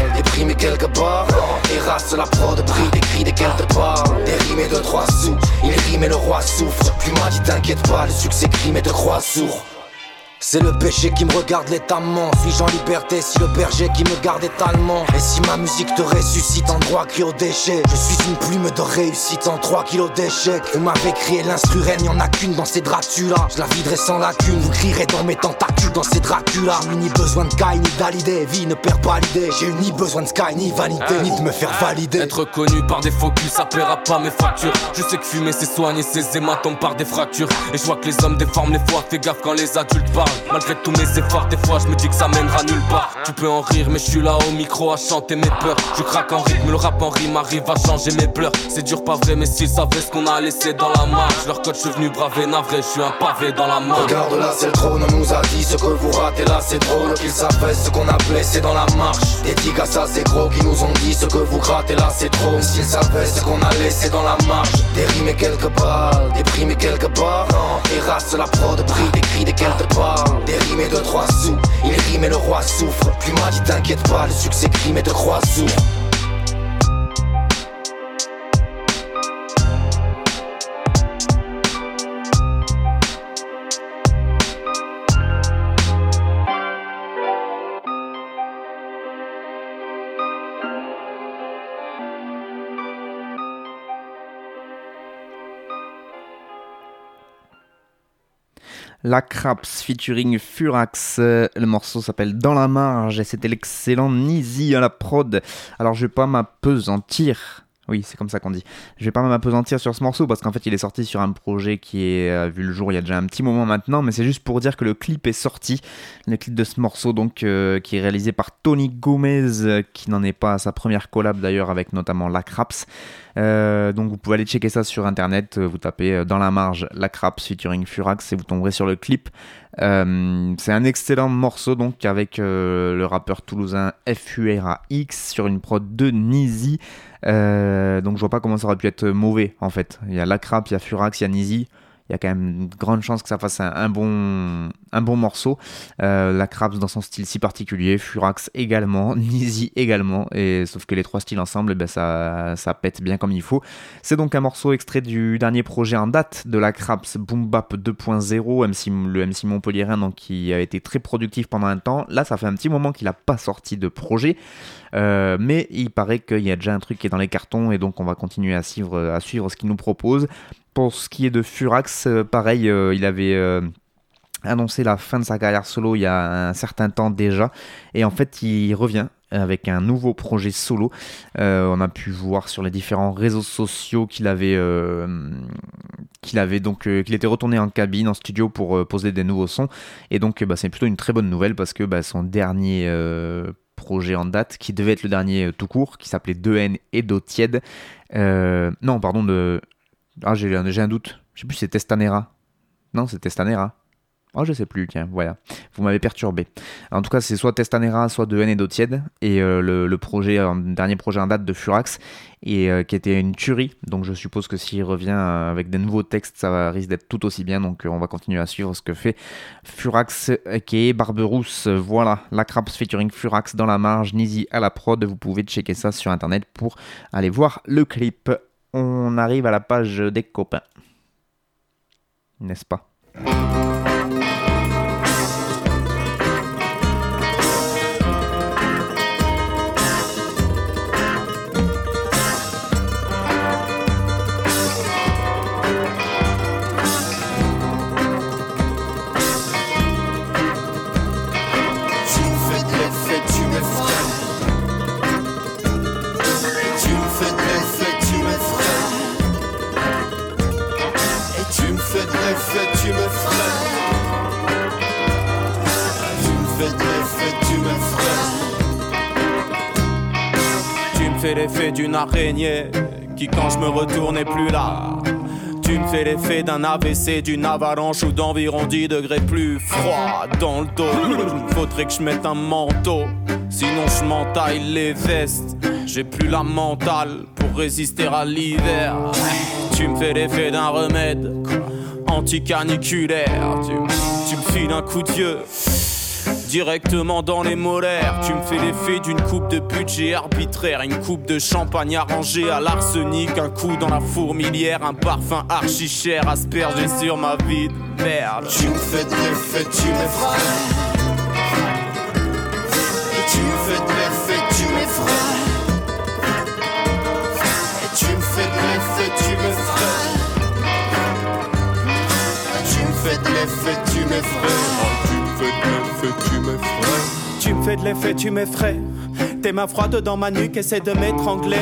et quelques barres. Races, la prod, prix, des cris, des quelques balles. Des rimes et de trois sous, il rime et le roi souffre. Plus m'a dit t'inquiète pas, le succès crime et de croix sourd. C'est le péché qui me regarde l'étamment Suis-je en liberté si le berger qui me garde est allemand? Et si ma musique te ressuscite en droit cri au déchet? Je suis une plume de réussite en 3 kilos d'échecs Vous m'avez crié l'instru n'y en a qu'une dans ces Dracula. Je la viderai sans lacune, vous crierez dans mes tentacules dans ces Dracula. J'ai ni besoin de Kai ni d'Alidé, vie ne perd pas l'idée. J'ai eu ni besoin de Sky ni vanité, ni de me faire valider. Être connu par des focus, ça paiera pas mes factures. Je sais que fumer c'est soigner ses hématomes par des fractures. Et je vois que les hommes déforment les fois, fais gaffe quand les adultes parlent Malgré tous mes efforts, des fois je me dis que ça mènera nulle part. Tu peux en rire, mais je suis là au micro à chanter mes peurs. Je craque en rythme, le rap en rime arrive à changer mes pleurs. C'est dur, pas vrai, mais s'ils savaient ce qu'on a laissé dans la marche. Leur code, je suis venu braver, navré, je suis un pavé dans la main. Regarde là, c'est le trône, on nous a dit ce que vous ratez là, c'est drôle. Qu'ils savaient ce qu'on a blessé dans la marche. Des à ça, c'est gros, qui nous ont dit ce que vous grattez là, c'est trop. S'ils savaient ce qu'on a laissé dans la marche. Des rimes et quelques balles, des primes et quelques barres. Des races, la prod, prix, des cris, des quelques balles. Des rimes et de trois sous, il rime et le roi souffre. Plus m'a dit t'inquiète pas, le succès crime et de croix sourd. La Craps featuring Furax. Euh, le morceau s'appelle Dans la marge et c'était l'excellent Nizi à la prod. Alors je vais pas m'apesantir. Oui, c'est comme ça qu'on dit. Je vais pas m'apesantir sur ce morceau parce qu'en fait il est sorti sur un projet qui est euh, vu le jour il y a déjà un petit moment maintenant, mais c'est juste pour dire que le clip est sorti. Le clip de ce morceau donc euh, qui est réalisé par Tony Gomez, qui n'en est pas à sa première collab d'ailleurs avec notamment La Craps. Euh, donc vous pouvez aller checker ça sur internet, euh, vous tapez euh, dans la marge la Craps featuring Furax et vous tomberez sur le clip. c'est un excellent morceau donc avec le rappeur toulousain FURAX sur une prod de Nizi. donc je vois pas comment ça aurait pu être mauvais en fait. Il y a la Craps, il y a Furax, il y a Nizi il y a quand même une grande chance que ça fasse un, bon, morceau. Euh, la Krabs dans son style si particulier, Furax également, Nizi également, et sauf que les trois styles ensemble, eh ben ça, pète bien comme il faut. C'est donc un morceau extrait du dernier projet en date de la Krabs Boom Bap 2.0, MC, le MC Montpellierin, qui a été très productif pendant un temps. Là, ça fait un petit moment qu'il n'a pas sorti de projet. Euh, mais il paraît qu'il y a déjà un truc qui est dans les cartons et donc on va continuer à suivre ce qu'il nous propose. Pour ce qui est de Furax, euh, pareil, euh, il avait annoncé la fin de sa carrière solo il y a un certain temps déjà. Et en fait, il revient avec un nouveau projet solo. Euh, on a pu voir sur les différents réseaux sociaux qu'il avait, euh, donc euh, qu'il était retourné en cabine, en studio pour euh, poser des nouveaux sons. Et donc, bah, c'est plutôt une très bonne nouvelle parce que bah, son dernier euh, projet en date, qui devait être le dernier euh, tout court, qui s'appelait 2N et d'eau tiède. euh, non, pardon, de. Ah, j'ai un, j'ai un doute. Je sais plus c'est Testanera. Non, c'est Testanera. Oh, je sais plus, tiens, voilà. Vous m'avez perturbé. En tout cas, c'est soit Testanera, soit de N et d'eau tiède. Et euh, le, projet, dernier projet en date de Furax, et euh, qui était une tuerie. Donc je suppose que s'il revient euh, avec des nouveaux textes, ça risque d'être tout aussi bien. Donc euh, on va continuer à suivre ce que fait Furax, qui est Barberousse. Voilà, la Craps featuring Furax dans la marge, Nizi à la prod. Vous pouvez checker ça sur internet pour aller voir le clip. On arrive à la page des copains. N'est-ce pas? Araignée qui quand je me retourne n'est plus là. Tu me fais l'effet d'un AVC, d'une avalanche ou d'environ 10 degrés plus froid dans le dos. Faudrait que je mette un manteau, sinon je m'entaille les vestes. J'ai plus la mentale pour résister à l'hiver. Tu me fais l'effet d'un remède anti-caniculaire. Tu, tu me files un coup de vieux directement dans les molaires. Tu me fais l'effet d'une coupe de budget arbitraire, une coupe de champagne arrangée à l'arsenic, un coup dans la fourmilière, un parfum archi cher aspergé sur ma vie de merde. Tu me fais de l'effet, tu m'effraies. Et tu me fais de l'effet, tu m'effraies. Et tu me fais de l'effet, tu m'effraies. Tu me fais de l'effet, tu m'effraies. Tu me fais de l'effet, tu Tu me fais de l'effet, tu m'effraies. Tes mains froides dans ma nuque essaient de m'étrangler.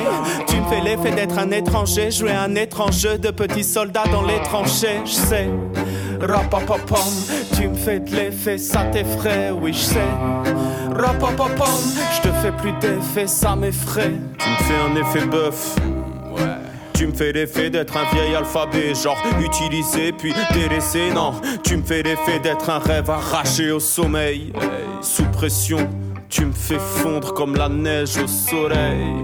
Tu me fais l'effet d'être un étranger, jouer un étrange jeu de petits soldats dans les tranchées. Je sais, rapapapam, tu me fais de l'effet, ça t'effraie, oui je sais. Rapapapam, je te fais plus d'effet, ça m'effraie. Tu me fais un effet bœuf. Tu me fais l'effet d'être un vieil alphabet, genre utilisé puis délaissé. Non, tu me fais l'effet d'être un rêve arraché au sommeil. Sous pression, tu me fais fondre comme la neige au soleil.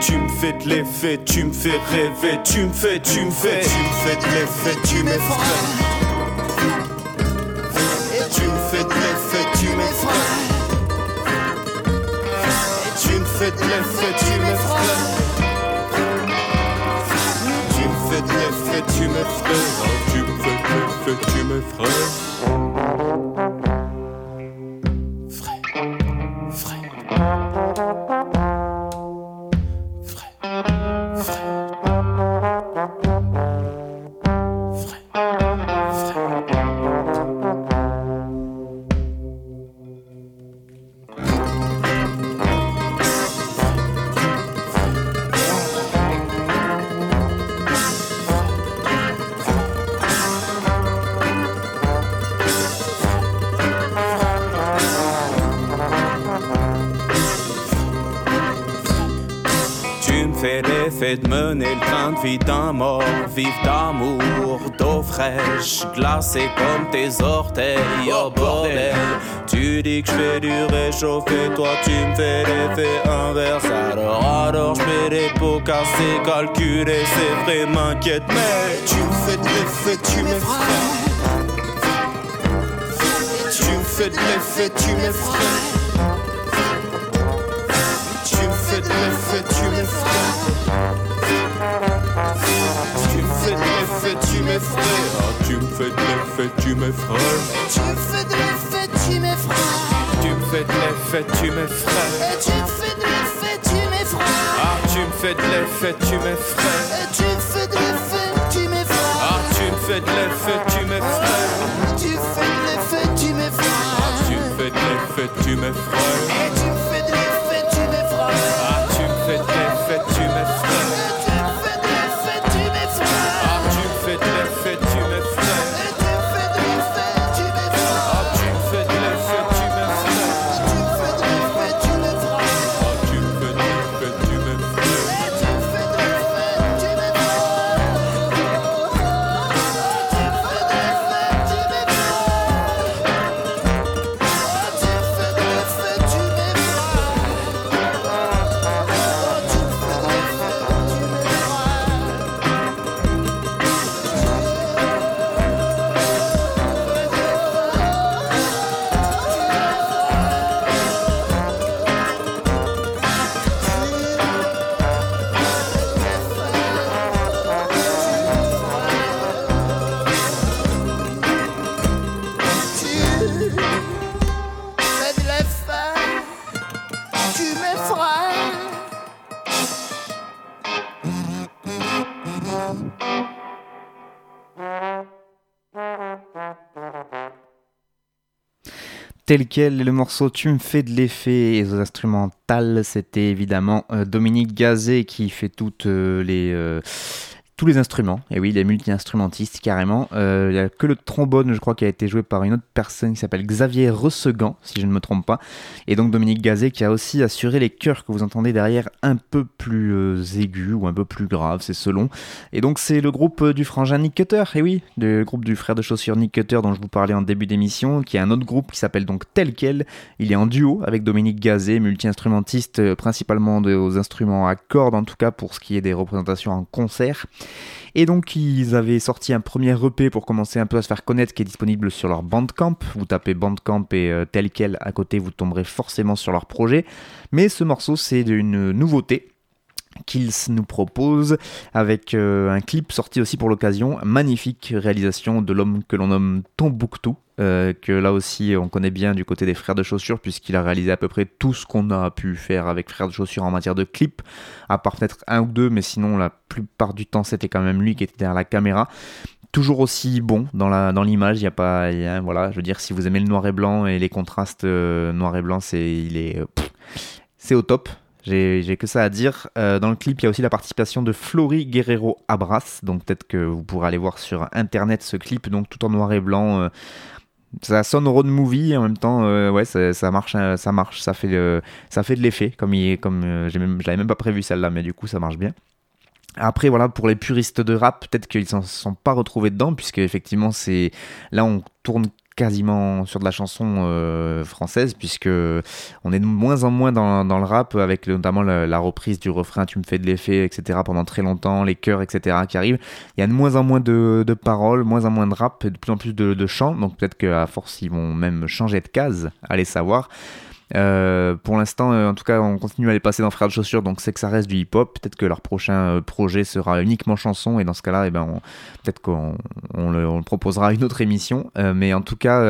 Tu me fais de l'effet, tu me fais rêver, tu me fais, tu me fais, Tu me fais de l'effet, tu m'effraies. Tu me fais de l'effet, tu m'effraies. Tu me fais de l'effet, tu m'effraies. L'effet, tu m'effraies. Tu me fais de l'effet, tu m'effraies. Tu fraîche, glacée comme tes orteils, oh bordel. Tu dis que je fais du réchauffé, toi tu me fais l'effet inverse. Alors, alors je fais des pots cassés, calculés, c'est vrai, m'inquiète, mais Tu me fais de l'effet, tu m'effraies. Tu me fais de l'effet, tu m'effraies. Tu me fais de l'effet, tu m'effraies. Fais de l'effet, tu m'effraies. Tu me fais de l'effet, tu m'effraies. Tu me fais de l'effet, tu m'effraies. Et tu me fais de l'effet, tu m'effraies. Ah, tu me fais de l'effet, tu m'effraies. Et tu me fais de l'effet, tu m'effraies. Ah, tu me fais de l'effet, tu m'effraies. Tu fais de l'effet, l'effet, tu m'effraies. Et tu me fais de l'effet, tu m'effraies. Ah, tu me fais de l'effet, tu m'effraies. Tel quel le morceau Tu me de l'effet et aux instrumentales, c'était évidemment euh, Dominique Gazet qui fait toutes euh, les euh, tous les instruments. Et oui, il est multi-instrumentiste carrément. Euh, il n'y a que le trombone, je crois, qui a été joué par une autre personne qui s'appelle Xavier Ressegan, si je ne me trompe pas. Et donc Dominique Gazet qui a aussi assuré les chœurs que vous entendez derrière un peu plus euh, aigus ou un peu plus graves, c'est selon. Et donc c'est le groupe euh, du frangin Nick Cutter, et oui, le groupe du frère de chaussures Nick Cutter dont je vous parlais en début d'émission, qui est un autre groupe qui s'appelle donc Tel Quel. Il est en duo avec Dominique Gazet, multi-instrumentiste principalement aux instruments à cordes en tout cas pour ce qui est des représentations en concert. Et donc ils avaient sorti un premier EP pour commencer un peu à se faire connaître qui est disponible sur leur Bandcamp. Vous tapez Bandcamp et euh, tel quel à côté, vous tomberez forcément sur leur projet. Mais ce morceau c'est une nouveauté qu'ils nous proposent avec euh, un clip sorti aussi pour l'occasion, magnifique réalisation de l'homme que l'on nomme Tombouctou, euh, que là aussi on connaît bien du côté des frères de chaussures puisqu'il a réalisé à peu près tout ce qu'on a pu faire avec frères de chaussures en matière de clip, à part peut-être un ou deux, mais sinon la plupart du temps c'était quand même lui qui était derrière la caméra. Toujours aussi bon dans la dans l'image il y a pas voilà je veux dire si vous aimez le noir et blanc et les contrastes euh, noir et blanc c'est il est c'est au top j'ai que ça à dire. Euh, dans le clip, il y a aussi la participation de Flory Guerrero Abras. Donc peut-être que vous pourrez aller voir sur internet ce clip, donc tout en noir et blanc. euh, ça sonne road movie en même temps, euh, ouais, ça, marche, euh, ça marche, ça fait, ça fait de l'effet. Comme, comme je l'avais même pas prévu celle-là, mais du coup, ça marche bien. Après, voilà, pour les puristes de rap, peut-être qu'ils s'en sont pas retrouvés dedans, puisque effectivement, c'est là, on tourne quasiment sur de la chanson euh, française, puisque on est de moins en moins dans, le rap, avec notamment la, la reprise du refrain Tu me fais de l'effet, etc., pendant très longtemps, les chœurs, etc., qui arrivent. Il y a de moins en moins de, de paroles, moins en moins de rap, et de plus en plus de, de chants, donc peut-être qu'à force, ils vont même changer de case, allez savoir. Euh, pour l'instant, euh, en tout cas, on continue à les passer dans Frères de Chaussures, donc c'est que ça reste du hip-hop. Peut-être que leur prochain euh, projet sera uniquement chanson, et dans ce cas-là, eh ben, peut-être qu'on on le, proposera à une autre émission. Mais en tout cas,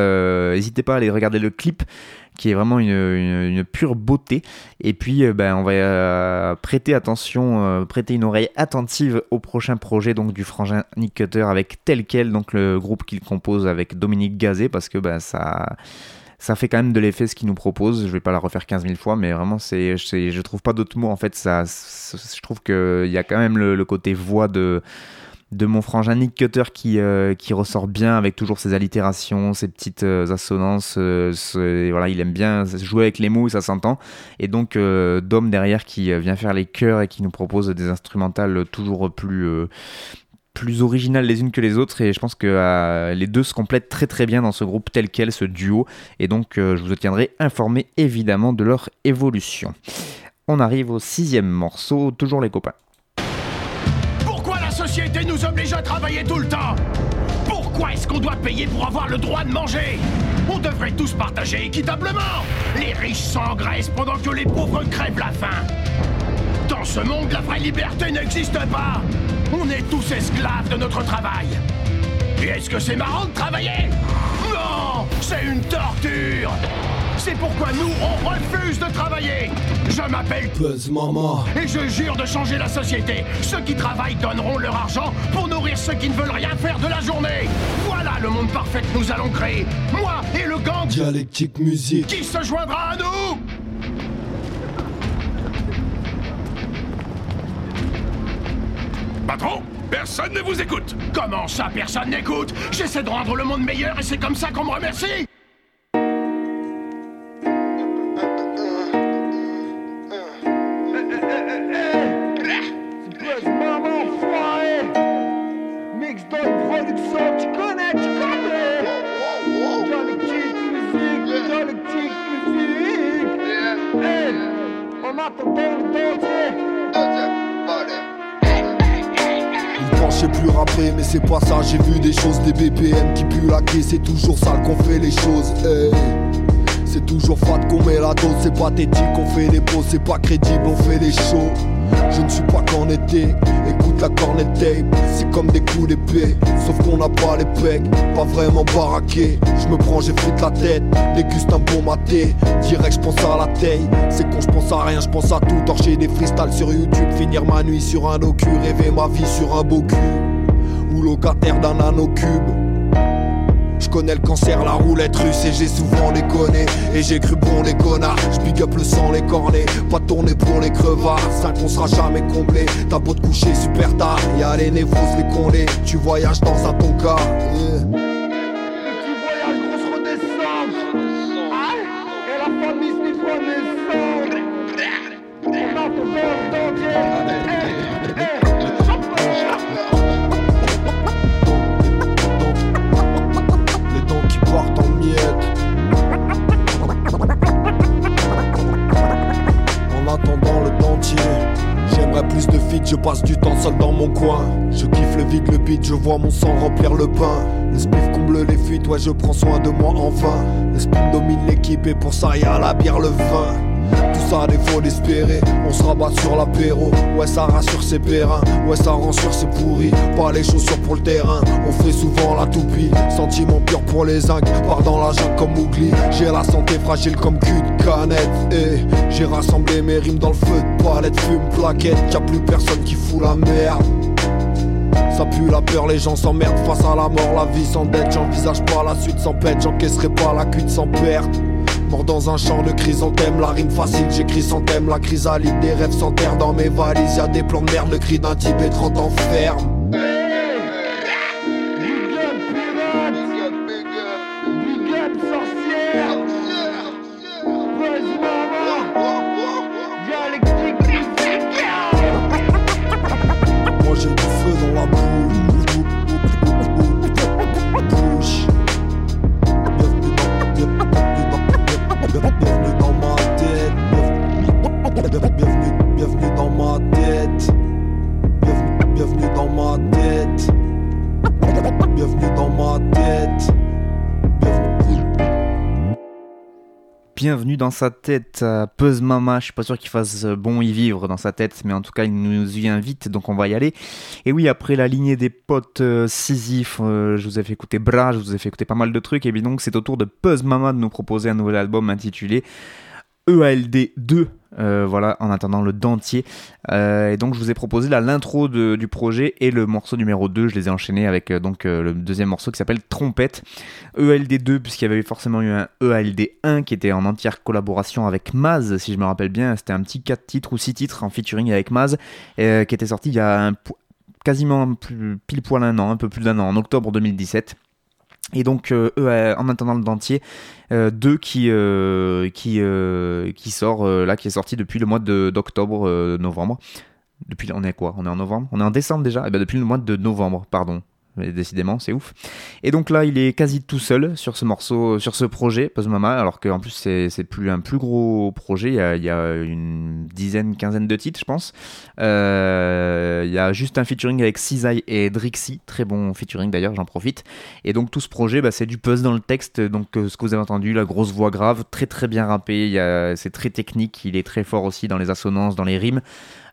n'hésitez pas à aller regarder le clip qui est vraiment une, une- pure beauté. Et puis, ben, on va prêter attention, prêter une oreille attentive au prochain projet donc du frangin Nick Cutter avec tel quel donc le groupe qu'il compose avec Dominique Gazet parce que ben, ça ça fait quand même de l'effet ce qu'il nous propose. Je vais pas la refaire 15 000 fois, mais vraiment, c'est, je trouve pas d'autres mots. En fait, ça, je trouve qu'il y a quand même le, côté voix de, de mon frangin Nick Cutter qui, euh, qui ressort bien avec toujours ses allitérations, ses petites euh, assonances. euh, voilà, il aime bien jouer avec les mots, ça s'entend. Et donc, Dom derrière qui vient faire les chœurs et qui nous propose des instrumentales toujours plus. Plus originales les unes que les autres et je pense que euh, les deux se complètent très très bien dans ce groupe tel quel, ce duo et donc euh, je vous tiendrai informé évidemment de leur évolution. On arrive au sixième morceau, toujours les copains. Pourquoi la société nous oblige à travailler tout le temps? Pourquoi est-ce qu'on doit payer pour avoir le droit de manger? On devrait tous partager équitablement. Les riches s'engraissent pendant que les pauvres crèvent la faim. Dans ce monde, la vraie liberté n'existe pas On est tous esclaves de notre travail Et est-ce que c'est marrant de travailler? Non C'est une torture c'est pourquoi nous, on refuse de travailler Je m'appelle Buzz Mama. et je jure de changer la société. Ceux qui travaillent donneront leur argent pour nourrir ceux qui ne veulent rien faire de la journée. Voilà le monde parfait que nous allons créer. Moi et le gang Dialectique musique. qui se joindra à nous? Patron, personne ne vous écoute. Comment ça, personne n'écoute? J'essaie de rendre le monde meilleur et c'est comme ça qu'on me remercie c'est pas ça. J'ai vu des choses, des BPM qui puent la quai. C'est toujours sale qu'on fait les choses. Hey. C'est toujours fat qu'on met la dose, c'est pathétique, on fait les pauses, c'est pas crédible, on fait les shows. Je ne suis pas qu'en été, écoute la cornet tape, c'est comme des coups d'épée, sauf qu'on n'a pas les pecs, pas vraiment baraqué. Je me prends, j'ai fait la tête, déguste un bon maté, direct je pense à la taille. C'est con, je pense à rien, je pense à tout, torcher des freestyles sur YouTube, finir ma nuit sur un docu, rêver ma vie sur un beau cul, locataire d'un. Je connais le cancer, la roulette russe et j'ai souvent déconné Et j'ai cru bon les connards, je big up le sang, les cornets. Pas tourner pour les crevards, 5 on sera jamais comblé T'as beau te coucher super tard, y'a les névros, les condés. Tu voyages dans un ton. Passe du temps seul dans mon coin. Je kiffe le vide, le beat, je vois mon sang remplir le pain. Le comble les fuites, ouais je prends soin de moi en vain Le spin domine l'équipe et pour ça y'a la bière, le vin ça, défaut d'espérer, on se rabat sur l'apéro. Ouais, ça rassure ses périns, ouais, ça rend sûr c'est pourri. Pas les chaussures pour le terrain, on fait souvent la toupie. Sentiment pur pour les zincs, part dans la jungle comme Mowgli. J'ai la santé fragile comme cul de canette. Et j'ai rassemblé mes rimes dans le feu de palette, fume, plaquette. Y'a plus personne qui fout la merde. Ça pue la peur, les gens s'emmerdent face à la mort, la vie sans dette. J'envisage pas la suite sans pète, j'encaisserai pas la cuite sans perte. Mort dans un champ de chrysanthème, la rime facile, j'écris sans thème, la chrysalide, des rêves sans terre dans mes valises, y'a des plans de merde, le cri d'un type et 30 ans ferme. Bienvenue dans sa tête, à Puzz Mama. Je suis pas sûr qu'il fasse bon y vivre dans sa tête, mais en tout cas, il nous y invite, donc on va y aller. Et oui, après la lignée des potes euh, Sisyphe, euh, je vous ai fait écouter Bra, je vous ai fait écouter pas mal de trucs, et bien donc c'est au tour de Puzz Mama de nous proposer un nouvel album intitulé EALD 2. Euh, voilà, en attendant le dentier. Euh, et donc, je vous ai proposé là l'intro du projet et le morceau numéro 2. Je les ai enchaînés avec euh, donc le deuxième morceau qui s'appelle Trompette. EALD 2, puisqu'il y avait forcément eu un EALD 1 qui était en entière collaboration avec Maz, si je me rappelle bien. C'était un petit 4 titres ou 6 titres en featuring avec Maz, qui était sorti il y a un quasiment pile poil un an, un peu plus d'un an, en octobre 2017. Et donc, euh, eux, euh, en attendant le dentier, euh, 2 qui, qui, qui sort, là, qui est sorti depuis le mois d'octobre, novembre. Depuis, on est quoi? On est en novembre? On est en décembre déjà? Eh ben, Depuis le mois de novembre, pardon. Décidément, c'est ouf. Et donc là, il est quasi tout seul sur ce morceau, sur ce projet, Pose Mama, alors qu'en plus, c'est plus un plus gros projet. Il y, a, y a une dizaine, quinzaine de titres, je pense. Euh, il y a juste un featuring avec Cizai et Drixie, très bon featuring d'ailleurs, j'en profite. Et donc tout ce projet, bah, c'est du buzz dans le texte, donc euh, ce que vous avez entendu, la grosse voix grave, très très bien rappé, il y a- c'est très technique, il est très fort aussi dans les assonances, dans les rimes.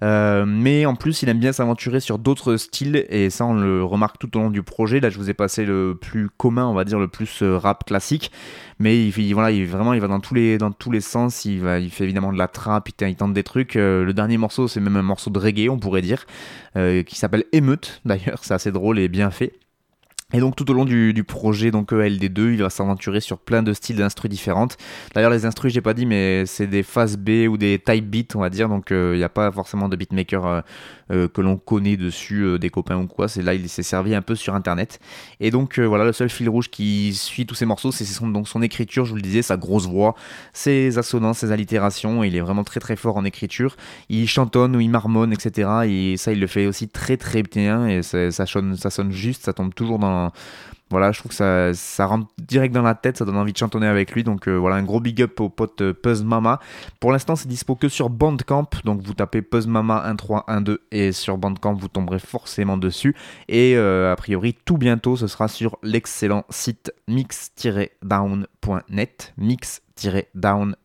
Euh, mais en plus, il aime bien s'aventurer sur d'autres styles, et ça on le remarque tout au long du projet. Là, je vous ai passé le plus commun, on va dire le plus euh, rap classique, mais il, il- voilà, il, vraiment, il va dans tous les dans tous les sens. Il va, il fait évidemment de la trap, il, tente des trucs. Euh, le dernier morceau, c'est même un morceau de reggae, on pourrait dire, qui s'appelle Émeute. D'ailleurs, c'est assez drôle et bien fait. Et donc tout au long du, projet donc euh, LD2, il va s'aventurer sur plein de styles d'instrus différentes. D'ailleurs les instrus, j'ai pas dit, mais c'est des phases B ou des type beats, on va dire. Donc il n'y a pas forcément de beatmaker euh, euh, que l'on connaît dessus, euh, des copains ou quoi. C'est là il s'est servi un peu sur internet. Et donc euh, voilà, le seul fil rouge qui suit tous ces morceaux, c'est son, donc son écriture. Je vous le disais, sa grosse voix, ses assonances, ses allitérations. Il est vraiment très très fort en écriture. Il chantonne ou il marmonne, etc. Et ça, il le fait aussi très très bien. Et ça sonne, ça sonne juste, ça tombe toujours dans voilà, je trouve que ça, ça rentre direct dans la tête, ça donne envie de chantonner avec lui. Donc euh, voilà, un gros big up au pote euh, Puzz Mama. Pour l'instant, c'est dispo que sur Bandcamp. Donc vous tapez Puzz Mama 1312 et sur Bandcamp, vous tomberez forcément dessus. Et euh, a priori, tout bientôt, ce sera sur l'excellent site mix-down.net. Mix-down.net.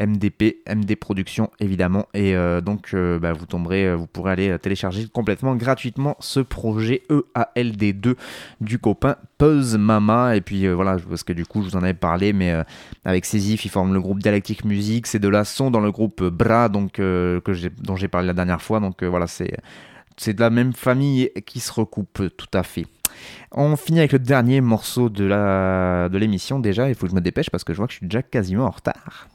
MDP, MD Productions évidemment. Et euh, donc euh, bah, vous tomberez, euh, vous pourrez aller télécharger complètement gratuitement ce projet E EALD2 du copain Puzz Mama. Et puis voilà, parce que du coup je vous en avais parlé, mais avec Césif, ils forment le groupe Dialectique Musique. Ces deux-là sont dans le groupe Bra, donc que dont j'ai parlé la dernière fois. Donc voilà, c'est c'est de la même famille qui se recoupe tout à fait. On finit avec le dernier morceau de la de l'émission déjà. Il faut que je me dépêche parce que je vois que je suis déjà quasiment en retard.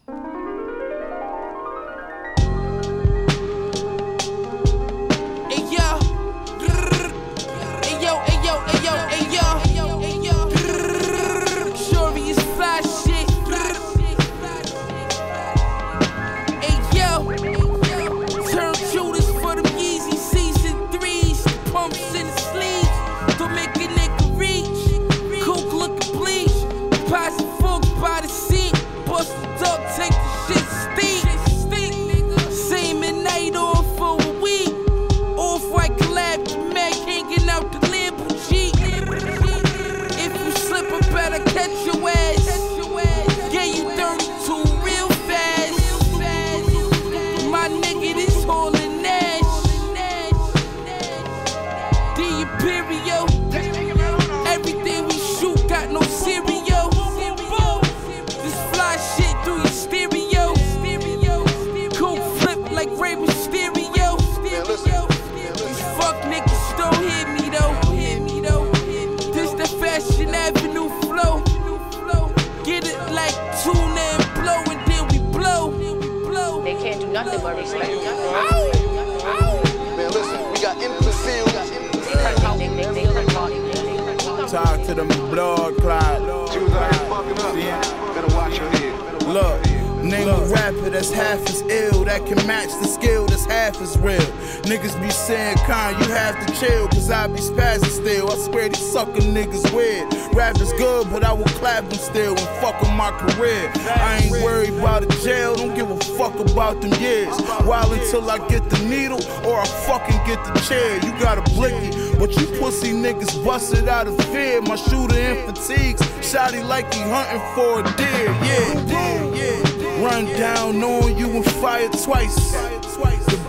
I get the needle or I fucking get the chair. You got a blicky, but you pussy niggas busted out of fear. My shooter in fatigues, shotty like he hunting for a deer. Yeah, deer, yeah. Run down, knowing you and fire twice.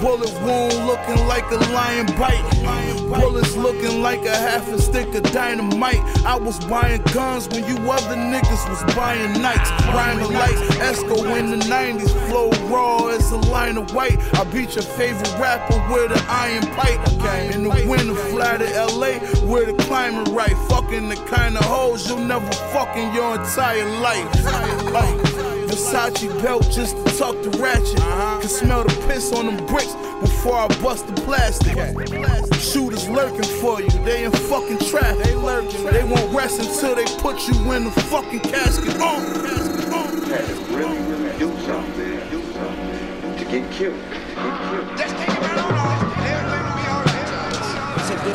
Bullet wound looking like a lion bite. Bullets looking like a half a stick of dynamite. I was buying guns when you other niggas was buying nights. Rhyming like Esco in the 90s. Flow raw as a line of white. I beat your favorite rapper with an iron pipe. In the winter, fly to LA where the climate right. Fucking the kind of hoes you'll never fuck in your entire life. Versace belt just to tuck the ratchet. Uh-huh. Can smell the piss on them bricks before I bust the plastic. Shooters lurking for you, they in fucking trap. They lurking, they won't rest until they put you in the fucking casket. Oh. really, really do something, do something to get killed. Just take it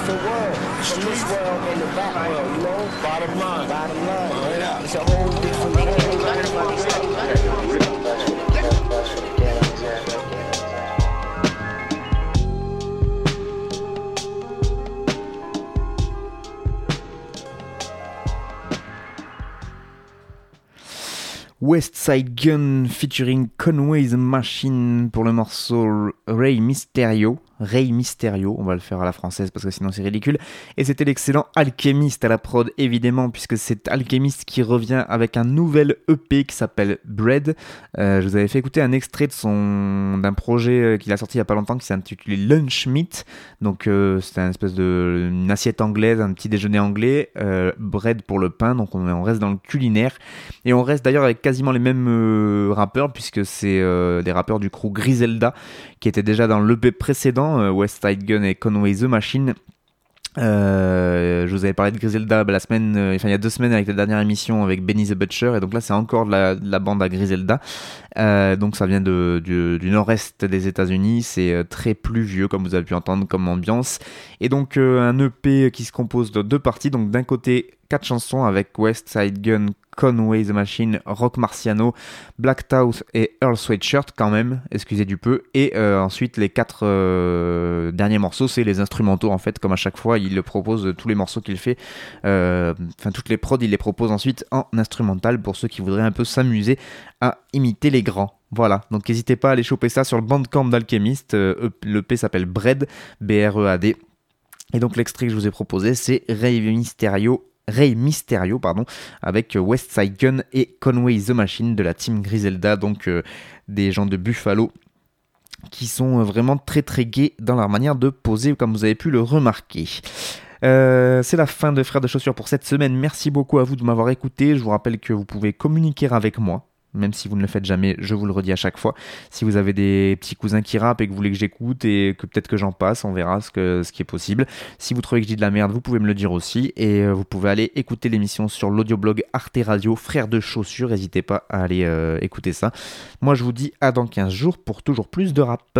Different world. Street world and the back world, you know? Bottom line. Bottom line. It's a whole different West Side Gun featuring Conway the Machine pour le morceau Ray Mysterio. Ray Mysterio, on va le faire à la française parce que sinon c'est ridicule. Et c'était l'excellent Alchemist à la prod, évidemment, puisque c'est Alchemist qui revient avec un nouvel EP qui s'appelle Bread. Euh, je vous avais fait écouter un extrait de son d'un projet euh, qu'il a sorti il y a pas longtemps qui s'est intitulé Lunch Meat. Donc euh, c'était une espèce de une assiette anglaise, un petit déjeuner anglais, euh, bread pour le pain. Donc on, on reste dans le culinaire et on reste d'ailleurs avec quasiment les mêmes rappeurs puisque c'est des rappeurs du crew Griselda qui étaient déjà dans l'EP précédent, euh, West Side Gun et Conway the Machine. Euh, je vous avais parlé de Griselda la semaine, euh, enfin il y a deux semaines avec la dernière émission avec Benny the Butcher et donc là c'est encore de la, de la bande à Griselda. Donc ça vient du, du nord-est des États-Unis, c'est très pluvieux comme vous avez pu entendre comme ambiance et donc un EP qui se compose de deux parties. Donc d'un côté quatre chansons avec West Side Gun, Conway the Machine, Rock Marciano, Black Tout et Earl Sweatshirt quand même, excusez du peu. Et euh, ensuite les quatre euh, derniers morceaux, c'est les instrumentaux en fait, comme à chaque fois, il le propose tous les morceaux qu'il fait, euh, enfin toutes les prods, il les propose ensuite en instrumental pour ceux qui voudraient un peu s'amuser à imiter les grands. Voilà, donc n'hésitez pas à aller choper ça sur le bandcamp d'Alchemist. Euh, le P s'appelle Bread, B-R-E-A-D. Et donc l'extrait que je vous ai proposé, c'est Ray Mysterio Ray Mysterio, pardon, avec West Side Gun et Conway the Machine de la team Griselda, donc euh, des gens de Buffalo qui sont euh, vraiment très très gays dans leur manière de poser, comme vous avez pu le remarquer. Euh, c'est la fin de Frères de Chaussures pour cette semaine. Merci beaucoup à vous de m'avoir écouté. Je vous rappelle que vous pouvez communiquer avec moi même si vous ne le faites jamais, je vous le redis à chaque fois. Si vous avez des petits cousins qui rappent et que vous voulez que j'écoute et que peut-être que j'en passe, on verra ce, qui est possible. Si vous trouvez que je dis de la merde, vous pouvez me le dire aussi. Et euh, vous pouvez aller écouter l'émission sur l'audioblog Arte Radio, Frères de Chaussures. N'hésitez pas à aller euh, écouter ça. Moi, je vous dis à dans 15 jours pour toujours plus de rap.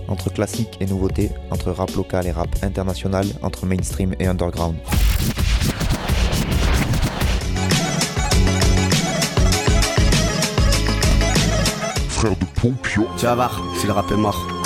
Entre classique et nouveauté, entre rap local et rap international, entre mainstream et underground. Frère de Pompion. Tu vas voir, si le rap est mort.